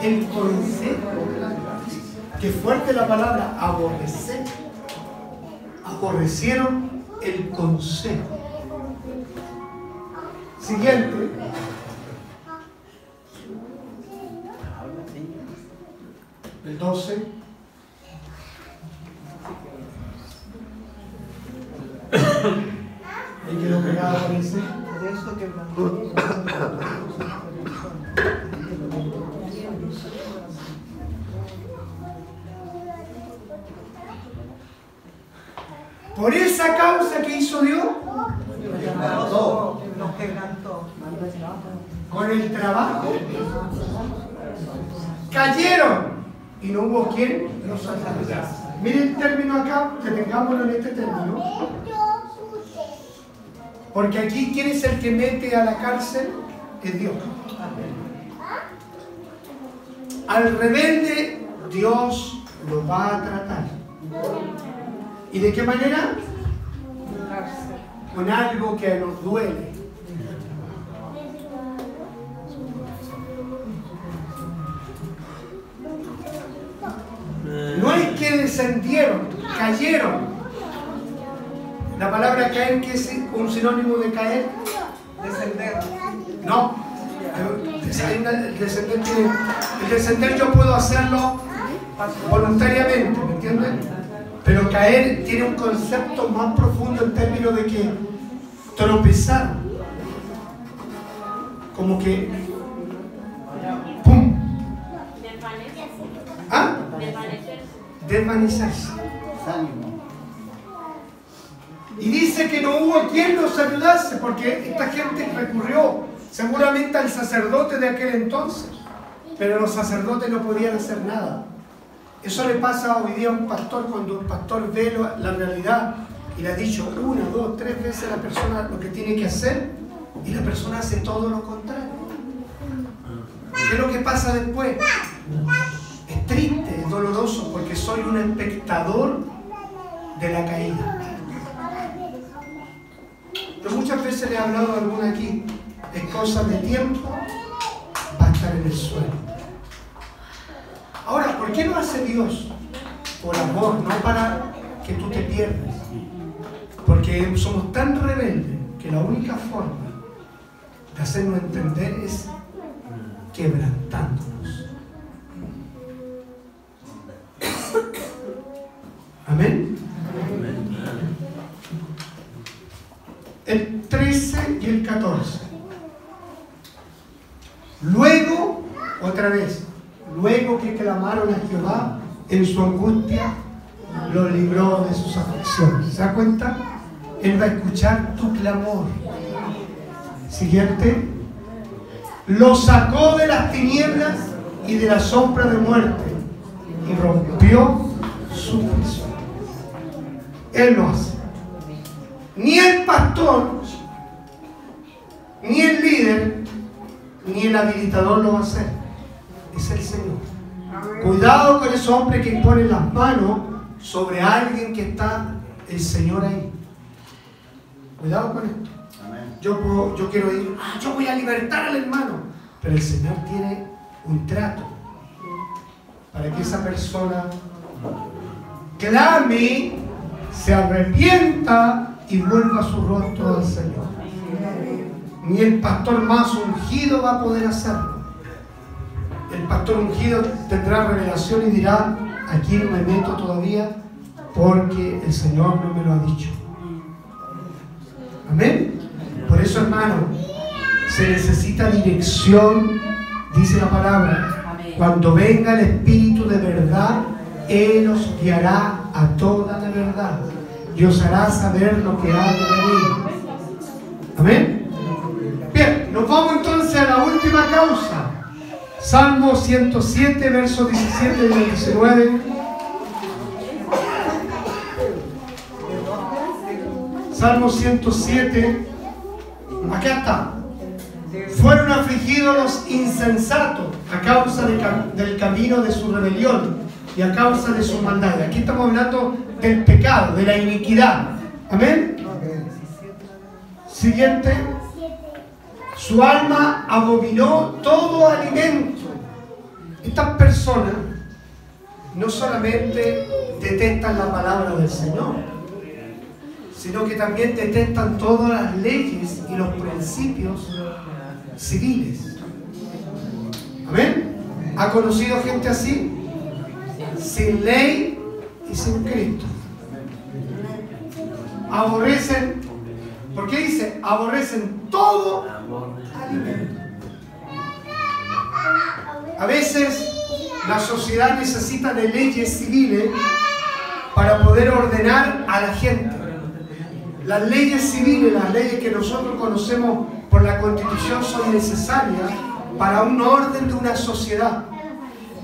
el consejo. Qué fuerte la palabra, aborrecer. Aborrecieron el consejo. Siguiente. El 12. Ahí quedó pegado, parece. Por eso que (coughs) Por esa causa que hizo Dios, Los quebrantó. con el trabajo, cayeron y no hubo quien los salvara. Miren el término acá, que tengámoslo en este término. Porque aquí, ¿quién es el que mete a la cárcel? Es Dios. al rebelde Dios lo va a tratar. ¿Y de qué manera? Con algo que nos duele. No es que descendieron, cayeron. La palabra caer, que es un sinónimo de caer? Descender. No. El descender, el descender yo puedo hacerlo voluntariamente, ¿me entienden? Pero caer tiene un concepto más profundo en términos de que tropezar, como que ¡pum! ¿Ah? Desvanecerse. Y dice que no hubo quien los ayudase, porque esta gente recurrió seguramente al sacerdote de aquel entonces, pero los sacerdotes no podían hacer nada. Eso le pasa hoy día a un pastor cuando un pastor ve la realidad y le ha dicho una, dos, tres veces a la persona lo que tiene que hacer y la persona hace todo lo contrario. ¿Qué es lo que pasa después? Es triste, es doloroso porque soy un espectador de la caída. Yo muchas veces le he hablado a alguna aquí, es cosa de tiempo, va a estar en el suelo. Ahora, ¿por qué lo hace Dios? Por amor, no para que tú te pierdas. Porque somos tan rebeldes que la única forma de hacernos entender es quebrantándonos. Amén. El 13 y el 14. Luego, otra vez, luego que clamaron a Jehová en su angustia, los libró de sus aflicciones. ¿Se da cuenta? Él va a escuchar tu clamor. Siguiente. Lo sacó de las tinieblas y de la sombra de muerte y rompió su prisión. Él lo hace. Ni el pastor, ni el líder, ni el habilitador lo va a hacer. Es el Señor. Cuidado con ese hombre que pone las manos sobre alguien que está el Señor ahí. Cuidado con esto. Yo, yo quiero ir, ah, yo voy a libertar al hermano. Pero el Señor tiene un trato para que esa persona clame, se arrepienta y vuelva su rostro al Señor. Ni el pastor más ungido va a poder hacerlo. El pastor ungido tendrá revelación y dirá, aquí no me meto todavía porque el Señor no me lo ha dicho. Amén. Por eso, hermano, se necesita dirección, dice la palabra. Cuando venga el Espíritu de verdad, Él os guiará a toda la verdad y os hará saber lo que ha de venir. Amén. Bien, nos vamos entonces a la última causa. Salmo 107, versos 17 y 19. Salmo 107. Acá está. Fueron afligidos los insensatos a causa del camino de su rebelión y a causa de su maldad. Aquí estamos hablando del pecado, de la iniquidad. Amén. Siguiente. Su alma abominó todo alimento. Estas personas no solamente detestan la palabra del Señor, sino que también detestan todas las leyes y los principios civiles. Amén. ¿Ha conocido gente así? Sin ley y sin Cristo. Aborrecen, ¿por qué dice? Aborrecen todo alimento. A veces la sociedad necesita de leyes civiles para poder ordenar a la gente. Las leyes civiles, las leyes que nosotros conocemos por la constitución son necesarias para un orden de una sociedad.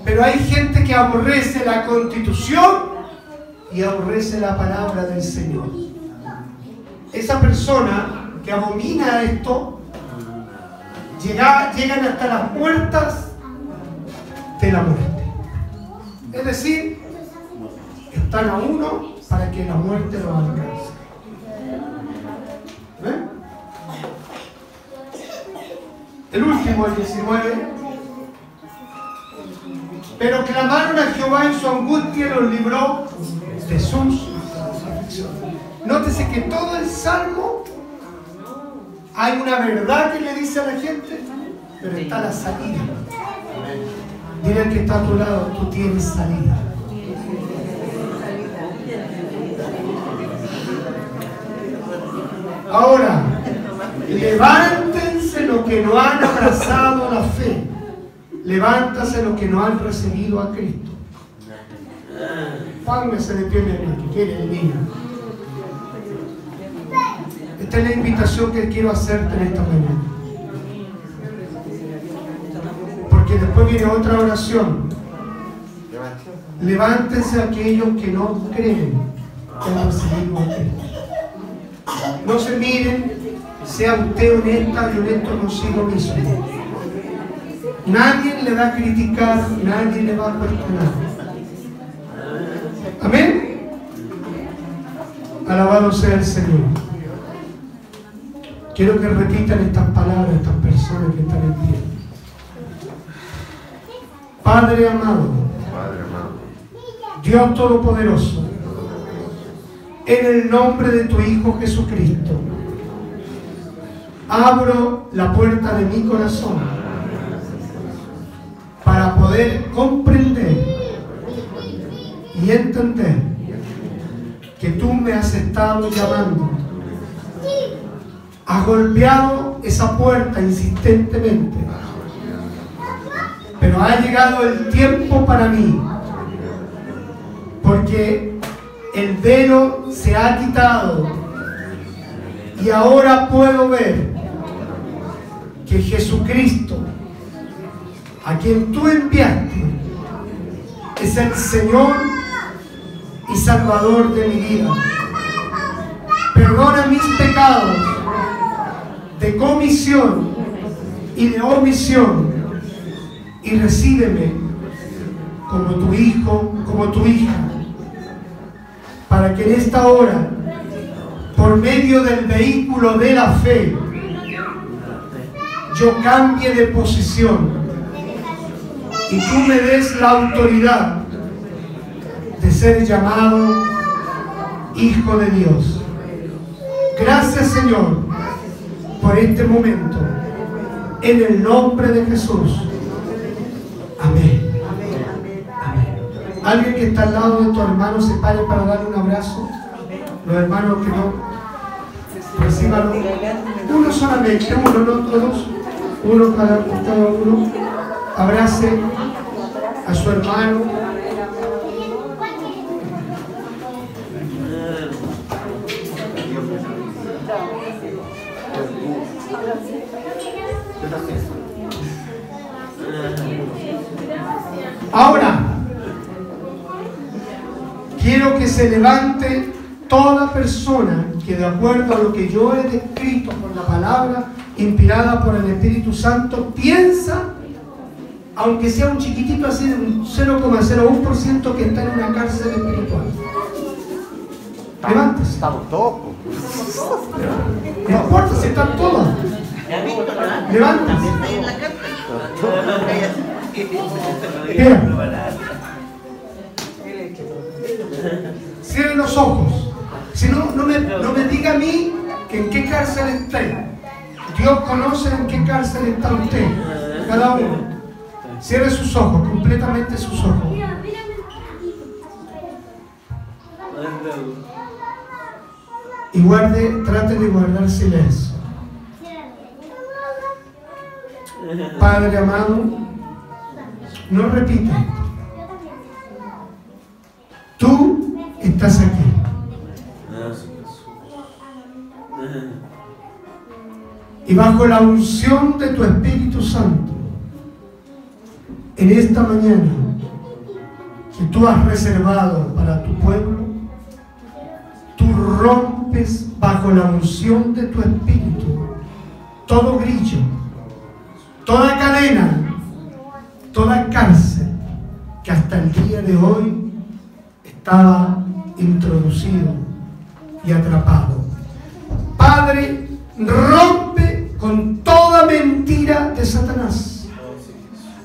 Pero hay gente que aborrece la constitución y aborrece la palabra del Señor. Esa persona que abomina esto, llega, llegan hasta las puertas de la muerte. Es decir, están a uno para que la muerte los alcance. ¿Ven? El último, el 19. Pero clamaron a Jehová en su angustia y los libró de sus Nótese que todo el salmo hay una verdad que le dice a la gente, pero está la salida. Dile al que está a tu lado, tú tienes salida. Ahora, levántense los que no han abrazado la fe. Levántase los que no han recibido a Cristo. Póngase de pie, que quiere el niño. Esta es la invitación que quiero hacerte en esta mañana. Porque después viene otra oración. Levántense aquellos que no creen que han recibido a Cristo. No se miren, sea usted honesta y honesto consigo mismo. Nadie le va a criticar, nadie le va a cuestionar. Amén. Alabado sea el Señor. Quiero que repitan estas palabras estas personas que están en pie. Padre amado, Dios Todopoderoso, en el nombre de tu Hijo Jesucristo, abro la puerta de mi corazón para poder comprender y entender que tú me has estado llamando ha golpeado esa puerta insistentemente. Pero ha llegado el tiempo para mí, porque el velo se ha quitado y ahora puedo ver que Jesucristo, a quien tú enviaste, es el Señor y Salvador de mi vida. Perdona mis pecados de comisión y de omisión y recíbeme como tu hijo, como tu hija, para que en esta hora, por medio del vehículo de la fe, yo cambie de posición y tú me des la autoridad de ser llamado hijo de Dios. Gracias Señor por este momento. En el nombre de Jesús. Amén. Amén. Alguien que está al lado de tu hermano se pare para darle un abrazo. Los hermanos que no reciban uno solamente, uno, no todos, uno cada, cada uno. Abrace a su hermano. Ahora, quiero que se levante toda persona que de acuerdo a lo que yo he descrito por la palabra inspirada por el Espíritu Santo, piensa, aunque sea un chiquitito así de un 0,01% que está en una cárcel espiritual. Levántese. Estamos todos. No importa si están todos. Levántese. Cierren los ojos. Si no, no me, no me diga a mí que en qué cárcel está. Dios conoce en qué cárcel está usted. Cada uno. Cierre sus ojos, completamente sus ojos. Y guarde, trate de guardar silencio. Padre amado, no repite Tú estás aquí. Y bajo la unción de tu Espíritu Santo, en esta mañana que tú has reservado para tu pueblo, tú rompes bajo la unción de tu Espíritu todo grillo, toda cadena, toda cárcel, de hoy estaba introducido y atrapado. Padre, rompe con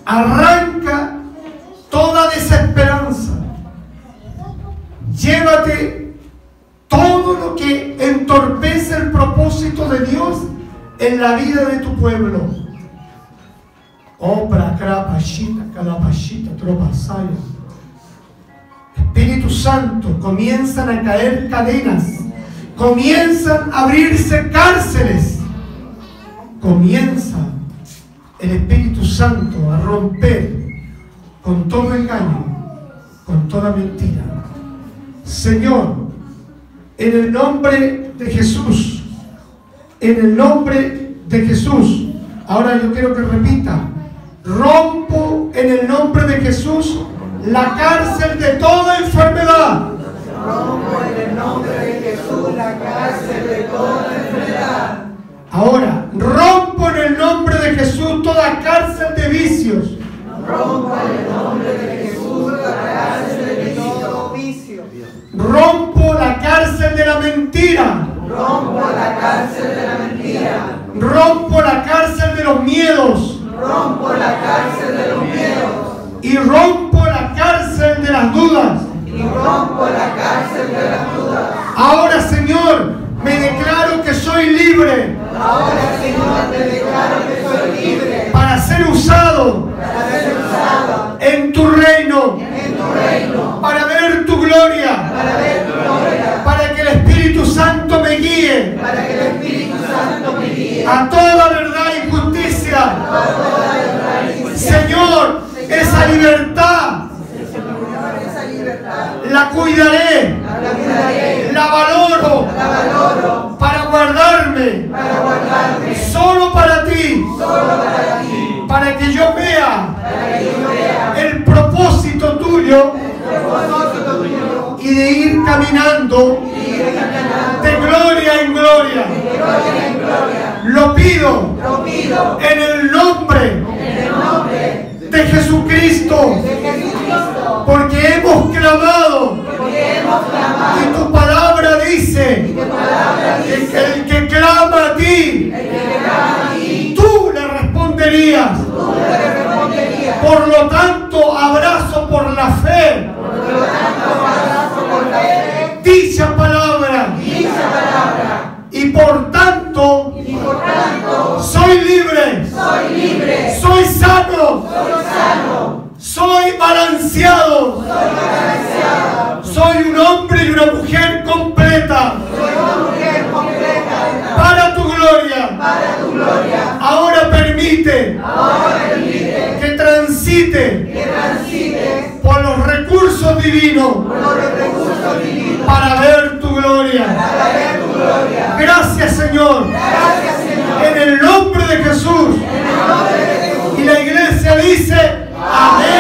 Arranca toda desesperanza. Llévate todo lo que entorpece el propósito de Dios en la vida de tu pueblo. Obra, crapashita, calapashita, tropasaya. Espíritu Santo, comienzan a caer cadenas, comienzan a abrirse cárceles, comienza el Espíritu Santo a romper con todo engaño, con toda mentira. Señor, en el nombre de Jesús, en el nombre de Jesús, ahora yo quiero que repita, rompo en el nombre de Jesús la cárcel de toda enfermedad. Rompo en el nombre de Jesús la cárcel de toda enfermedad. Ahora, rompo en el nombre de Jesús toda cárcel de vicios. Rompo en el nombre de Jesús la cárcel de todo vicio. Rompo la cárcel de la mentira. Rompo la cárcel de la mentira. Rompo la cárcel de los miedos. Rompo la cárcel de los miedos. Y rompo la cárcel de las dudas. Y rompo la cárcel de las dudas. Ahora, Señor, me declaro que soy libre Ahora, Señor, te declaro que soy libre para ser usado para ser usado en tu reino, en tu reino. para ver tu gloria, Para ver tu gloria. para que el Espíritu Santo me guíe Para que el Espíritu Santo me guíe. a toda verdad y justicia. Señor, y de ir caminando de gloria en gloria. Lo pido en el nombre de Jesucristo, porque hemos clamado y tu palabra dice que El que clama a ti, tú le responderías. Por lo tanto, abrazo por la fe para ver tu gloria. Para ver tu gloria. Gracias Señor, Gracias, Señor. en el nombre de Jesús. En el nombre de Jesús. Y la iglesia dice, amén,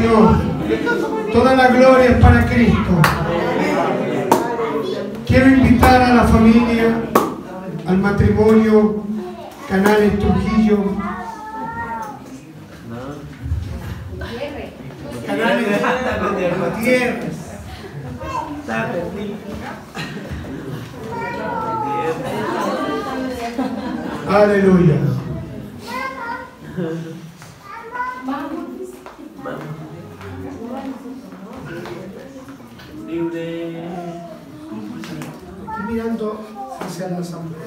Señor. Toda la gloria es para Cristo. Quiero invitar a la familia, al matrimonio Canales Trujillo. Canales Gutiérrez. Aleluya. Estoy mirando hacia la asamblea.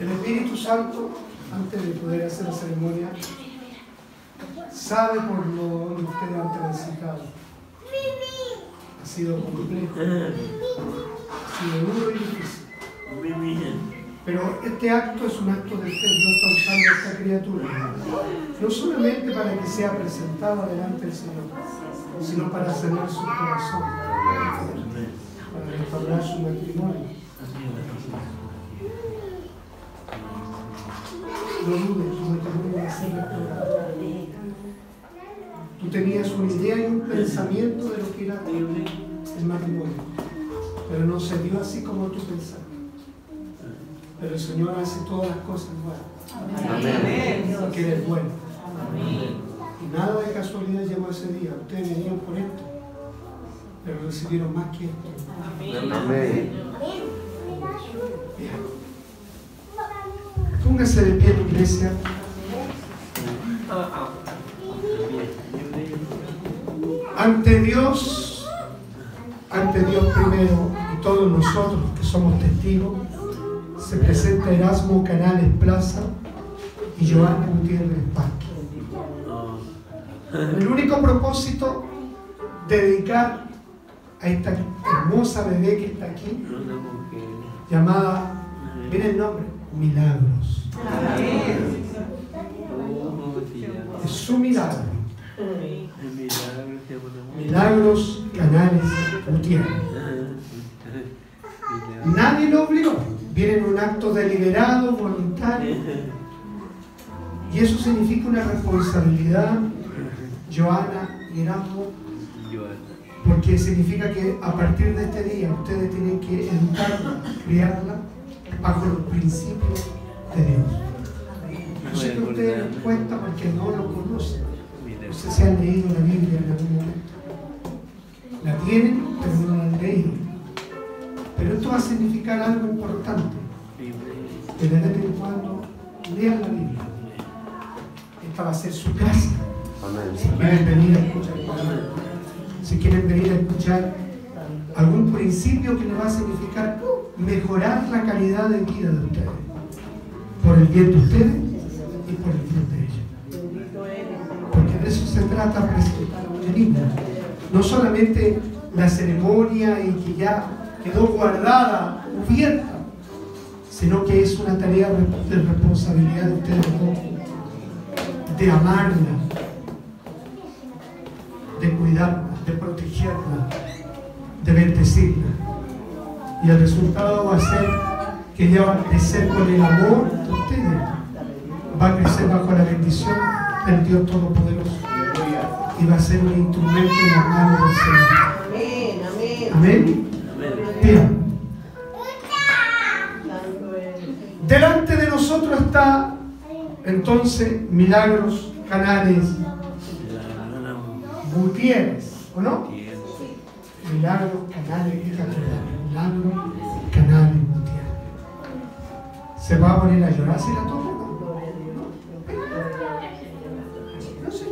El Espíritu Santo, antes de poder hacer la ceremonia, sabe por lo que ustedes han transitado. Ha sido complejo, ha sido duro y difícil. Pero este acto es un acto de fe. Dios está usando a esta criatura. No solamente para que sea presentado delante del Señor, sino para sanar su corazón, para restaurar su matrimonio. No dudes, su matrimonio va a ser restaurado. Tú tenías una idea y un pensamiento de lo que era el matrimonio, pero no se dio así como tú pensabas. Pero el Señor hace todas las cosas buenas. Amén. Porque Él es bueno. Y nada de casualidad llegó ese día. Ustedes venían por esto, pero recibieron más que esto. Amén. Póngase de pie, iglesia. Ante Dios, ante Dios primero y todos nosotros que somos testigos, se presenta Erasmo Canales Plaza y Joana Gutiérrez Parque. El único propósito de dedicar a esta hermosa bebé que está aquí, llamada, miren el nombre, Milagros. Es su milagro. Milagros Canales Gutiérrez. Nadie lo obligó viene en un acto deliberado, voluntario. (laughs) Y eso significa una responsabilidad, Joana y Erasmo, porque significa que a partir de este día ustedes tienen que educarla, criarla bajo los principios de Dios. Yo sé que ustedes les cuesta porque no lo conocen. Ustedes se han leído la Biblia en algún momento. La tienen, pero no la han leído. Pero esto va a significar algo importante. Que de vez en cuando lean la Biblia. Esta va a ser su casa. Si quieren venir a escuchar, si quieren venir a escuchar algún principio que les va a significar mejorar la calidad de vida de ustedes. Por el bien de ustedes y por el bien de ella. Porque de eso se trata presentar No solamente la ceremonia y que ya quedó guardada, cubierta, sino que es una tarea de responsabilidad de ustedes de amarla, de cuidarla, de protegerla, de bendecirla. Y el resultado va a ser que ella va a crecer con el amor de ustedes, va a crecer bajo la bendición del Dios Todopoderoso y va a ser un instrumento en la mano del Señor. Amén. Delante de nosotros está entonces Milagros Canales Gutiérrez, ¿o no? Milagros Canales, Milagros Canales Gutiérrez. ¿Se va a poner a llorar si la toma? No se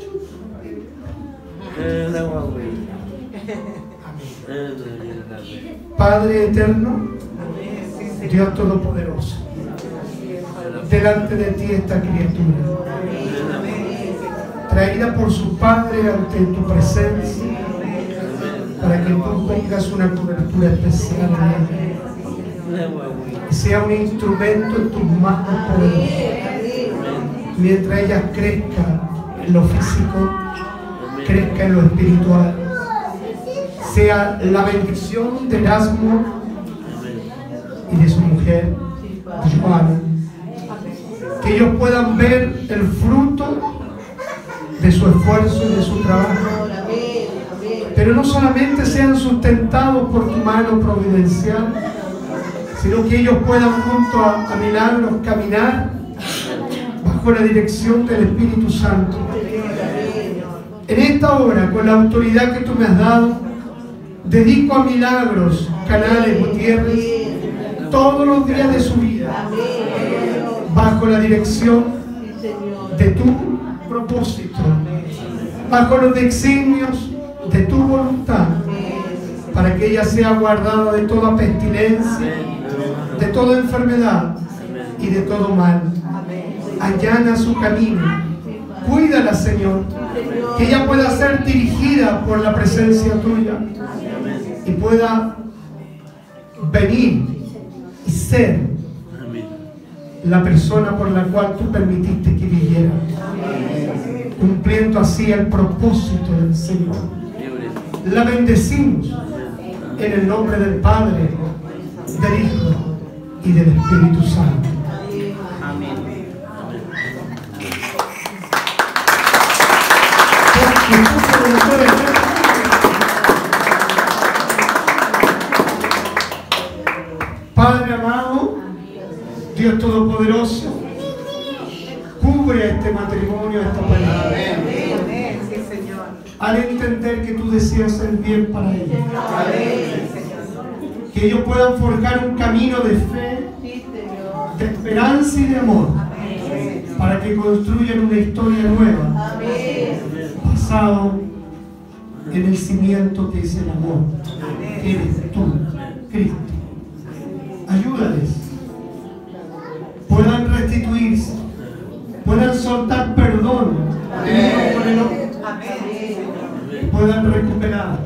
Padre eterno, Dios Todopoderoso, delante de ti esta criatura, traída por su Padre ante tu presencia, para que tú pongas una cobertura especial que sea un instrumento en tus manos poderosas, mientras ella crezca en lo físico, crezca en lo espiritual sea la bendición de Erasmo y de su mujer, Joana. Que ellos puedan ver el fruto de su esfuerzo y de su trabajo. Pero no solamente sean sustentados por tu mano providencial, sino que ellos puedan junto a, a Milagros caminar bajo la dirección del Espíritu Santo. En esta hora, con la autoridad que tú me has dado, dedico a milagros, Canales Gutiérrez, todos los días de su vida, bajo la dirección de tu propósito, bajo los designios de tu voluntad, para que ella sea guardada de toda pestilencia, de toda enfermedad y de todo mal. Allana su camino. Cuídala, Señor, que ella pueda ser dirigida por la presencia tuya y pueda venir y ser la persona por la cual tú permitiste que viviera, cumpliendo así el propósito del Señor. La bendecimos en el nombre del Padre, del Hijo y del Espíritu Santo. Dios Todopoderoso, cubre este matrimonio, esta pareja. Al entender que tú deseas el bien para ellos. Que ellos puedan forjar un camino de fe, de esperanza y de amor. Para que construyan una historia nueva. Basado en el cimiento que es el amor. Que eres tú, Cristo. Ayúdales. Puedan recuperar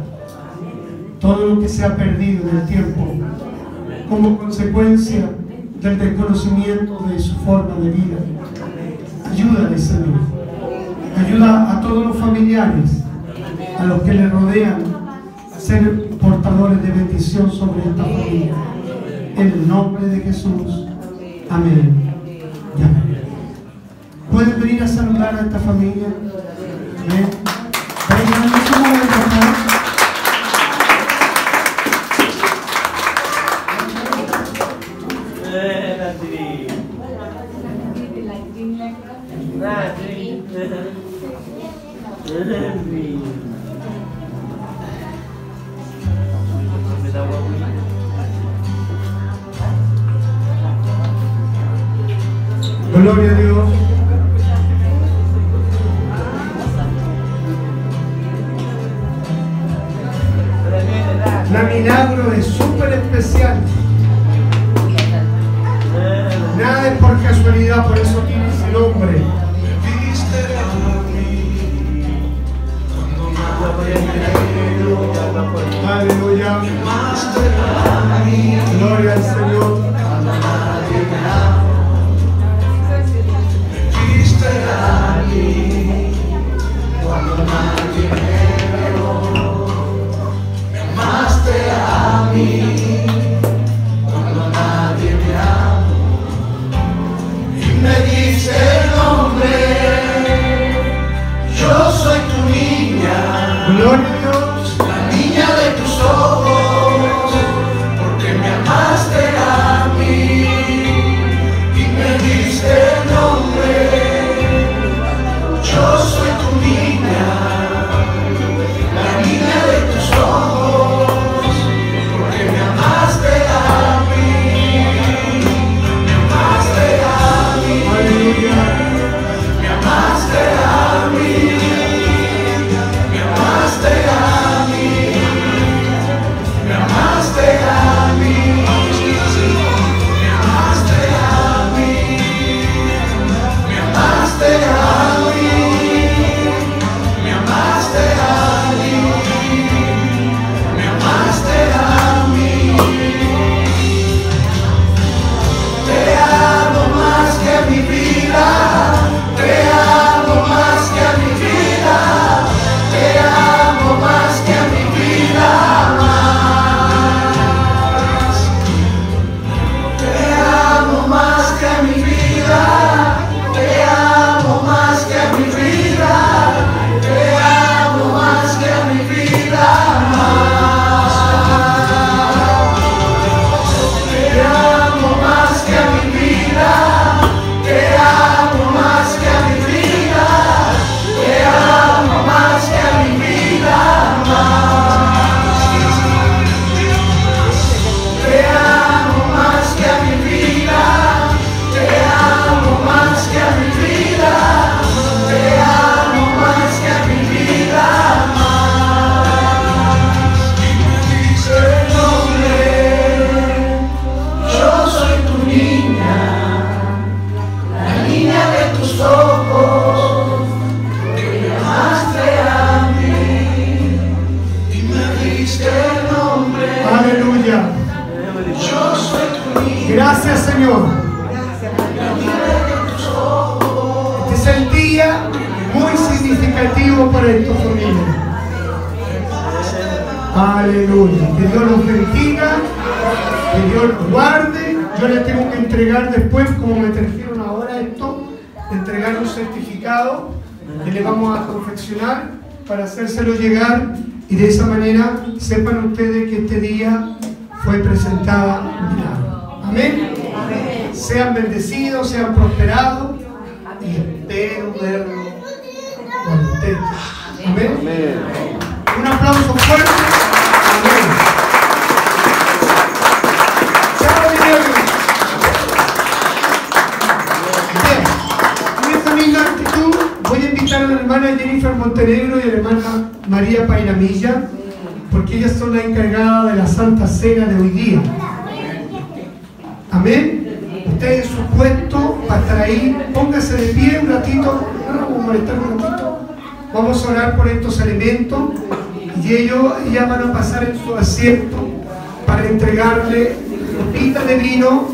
todo lo que se ha perdido en el tiempo como consecuencia del desconocimiento de su forma de vida. Ayúdales, Señor. Ayuda a todos los familiares, a los que le rodean, a ser portadores de bendición sobre esta familia. En el nombre de Jesús. Amén. Y amén. ¿Pueden venir a saludar a esta familia? Amén. Vengan, en este momento, ¿no? Gloria a Dios. Para hacérselo llegar y de esa manera sepan ustedes que este día fue presentada Amén. Sean bendecidos, sean prosperados Vamos a orar por estos elementos y ellos ya van a pasar en su asiento para entregarle copita de vino,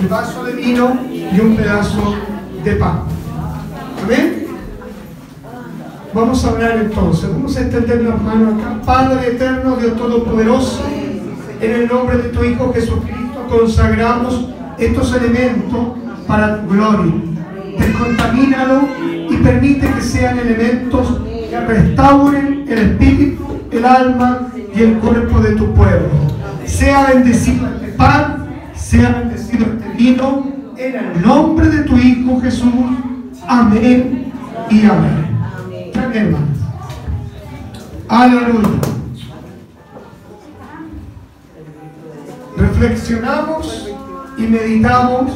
el vaso de vino y un pedazo de pan. Amén. Vamos a hablar entonces, vamos a extender las manos acá. Padre eterno, Dios Todopoderoso, en el nombre de tu Hijo Jesucristo consagramos estos elementos para tu gloria. Descontamínalo sean elementos que restauren el espíritu, el alma y el cuerpo de tu pueblo. Sea bendecido este pan, sea bendecido este vino, en el nombre de tu Hijo Jesús. Amén y amén. Amén. Aleluya. Reflexionamos y meditamos.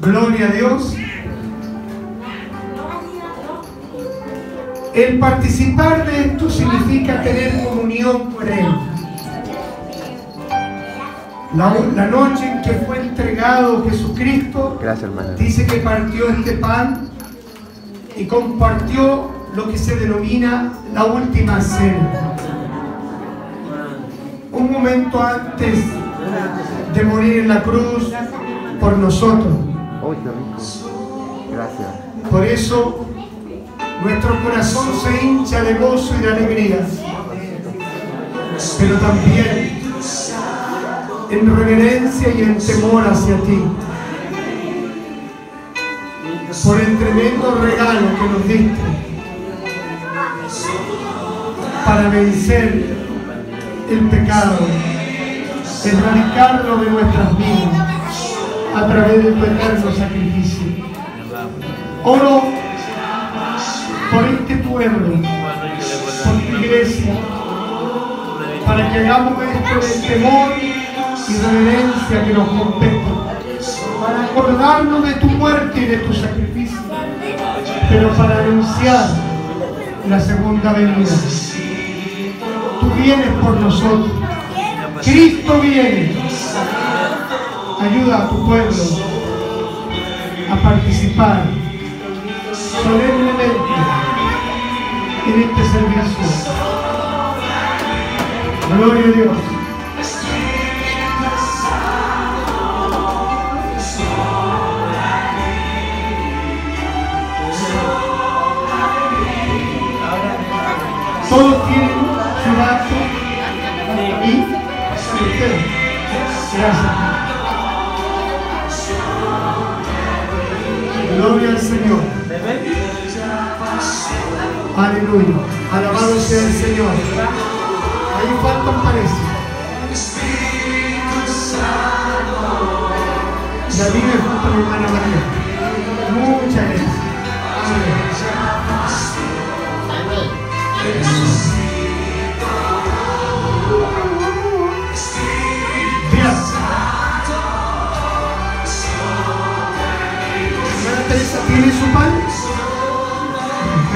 Gloria a Dios. El participar de esto significa tener comunión con Él. La, la noche en que fue entregado Jesucristo, Gracias, dice que partió este pan y compartió lo que se denomina la última cena. Un momento antes de morir en la cruz por nosotros. Gracias. Por eso nuestro corazón se hincha de gozo y de alegría. Pero también en reverencia y en temor hacia ti. Por el tremendo regalo que nos diste para vencer el pecado, erradicarlo de nuestras vidas a través de tu eterno sacrificio. Oro por tu iglesia, para que hagamos esto de temor y reverencia que nos compete, para acordarnos de tu muerte y de tu sacrificio, pero para anunciar la segunda venida. Tú vienes por nosotros. Cristo viene. Ayuda a tu pueblo a participar solemnemente en este servicio. Gloria a Dios. Todos tienen su vaso para ustedes. Gracias. Gloria al Señor. Aleluya. Alabado sea el Señor. Ahí faltan parece. Y a mí me falta mi hermana María. Muchas gracias. Amén. Bien. Hermana Teresa, ¿tiene su pan?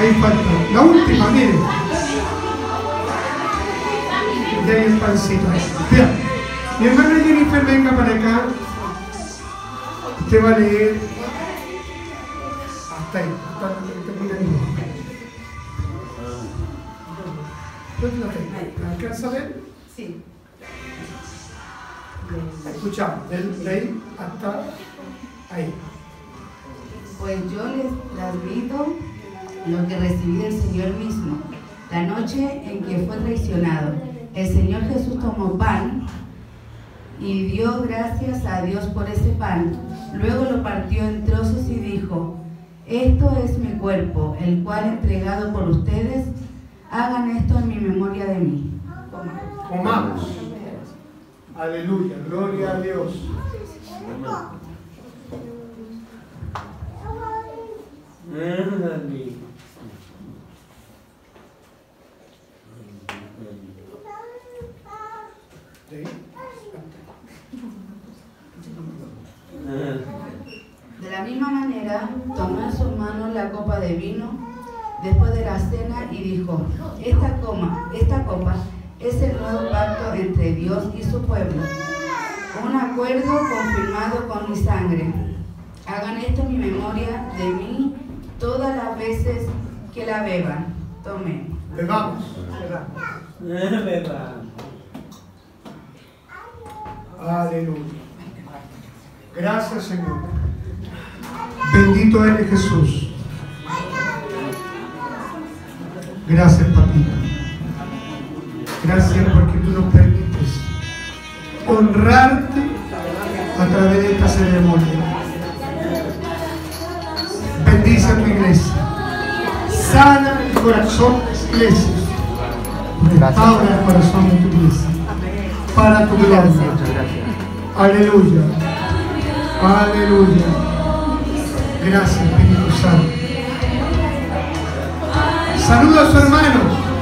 Ahí falta. La última, mire. Y ahí el pancito. Bien. Mi hermana Jennifer, venga para acá. Usted va a leer hasta ahí, hasta termina el libro. ¿Dónde la alcanza a ver? Sí. Escuchamos, del- de ahí hasta ahí. Pues yo les transmito lo que recibí del Señor mismo. La noche en que fue traicionado, el Señor Jesús tomó pan y dio gracias a Dios por ese pan. Luego lo partió en trozos y dijo, esto es mi cuerpo, el cual entregado por ustedes, hagan esto en mi memoria de mí. Comamos. Aleluya, gloria a Dios. De la misma manera, tomó en sus manos la copa de vino después de la cena y dijo, esta, coma, esta copa es el nuevo pacto entre Dios y su pueblo, un acuerdo confirmado con mi sangre. Hagan esto en mi memoria de mí todas las veces que la beban. Tomen. Bebamos. Aleluya. Gracias, Señor. Bendito eres Jesús. Gracias, papito. Gracias porque tú nos permites honrarte a través de esta ceremonia. Bendice a tu iglesia. Sana el corazón esa Restaura el corazón de tu iglesia. Para tu gloria. Aleluya. Aleluya. Gracias, Espíritu Santo. Saluda a su hermano.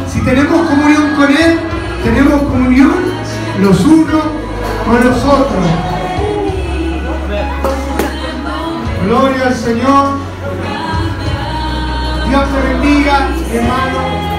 Si tenemos comunión con Él, tenemos comunión los unos con los otros. Gloria al Señor. Dios te bendiga, hermano.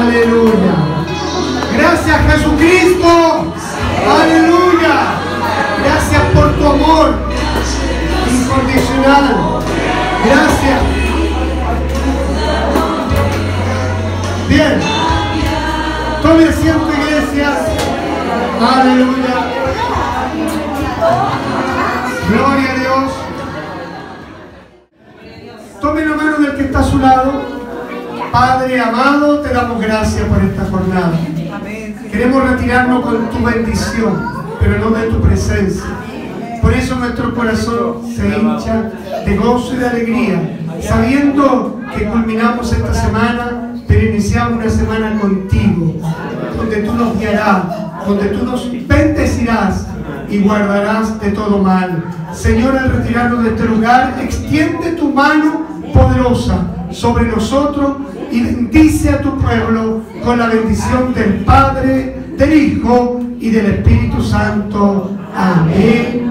Aleluya. Gracias Jesucristo. Aleluya. Gracias por tu amor incondicional. Gracias. Bien. Tome asiento iglesia. Aleluya. Gloria a Dios. Tome la mano del que está a su lado. Padre amado, te damos gracias por esta jornada. Queremos retirarnos con tu bendición, pero no de tu presencia. Por eso nuestro corazón se hincha de gozo y de alegría, sabiendo que culminamos esta semana, pero iniciamos una semana contigo, donde tú nos guiarás, donde tú nos bendecirás y guardarás de todo mal. Señor, al retirarnos de este lugar, extiende tu mano poderosa sobre nosotros y bendice a tu pueblo con la bendición del Padre, del Hijo y del Espíritu Santo. Amén.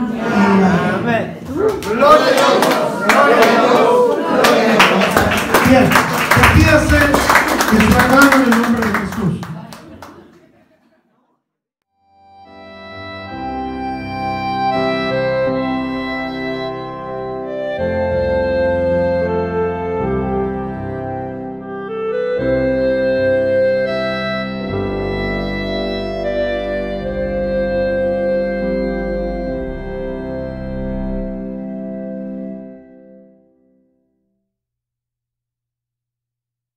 Amén. Gloria a Dios. Gloria a Dios. Gloria a Dios. Bien, despídase de su hermano en el nombre de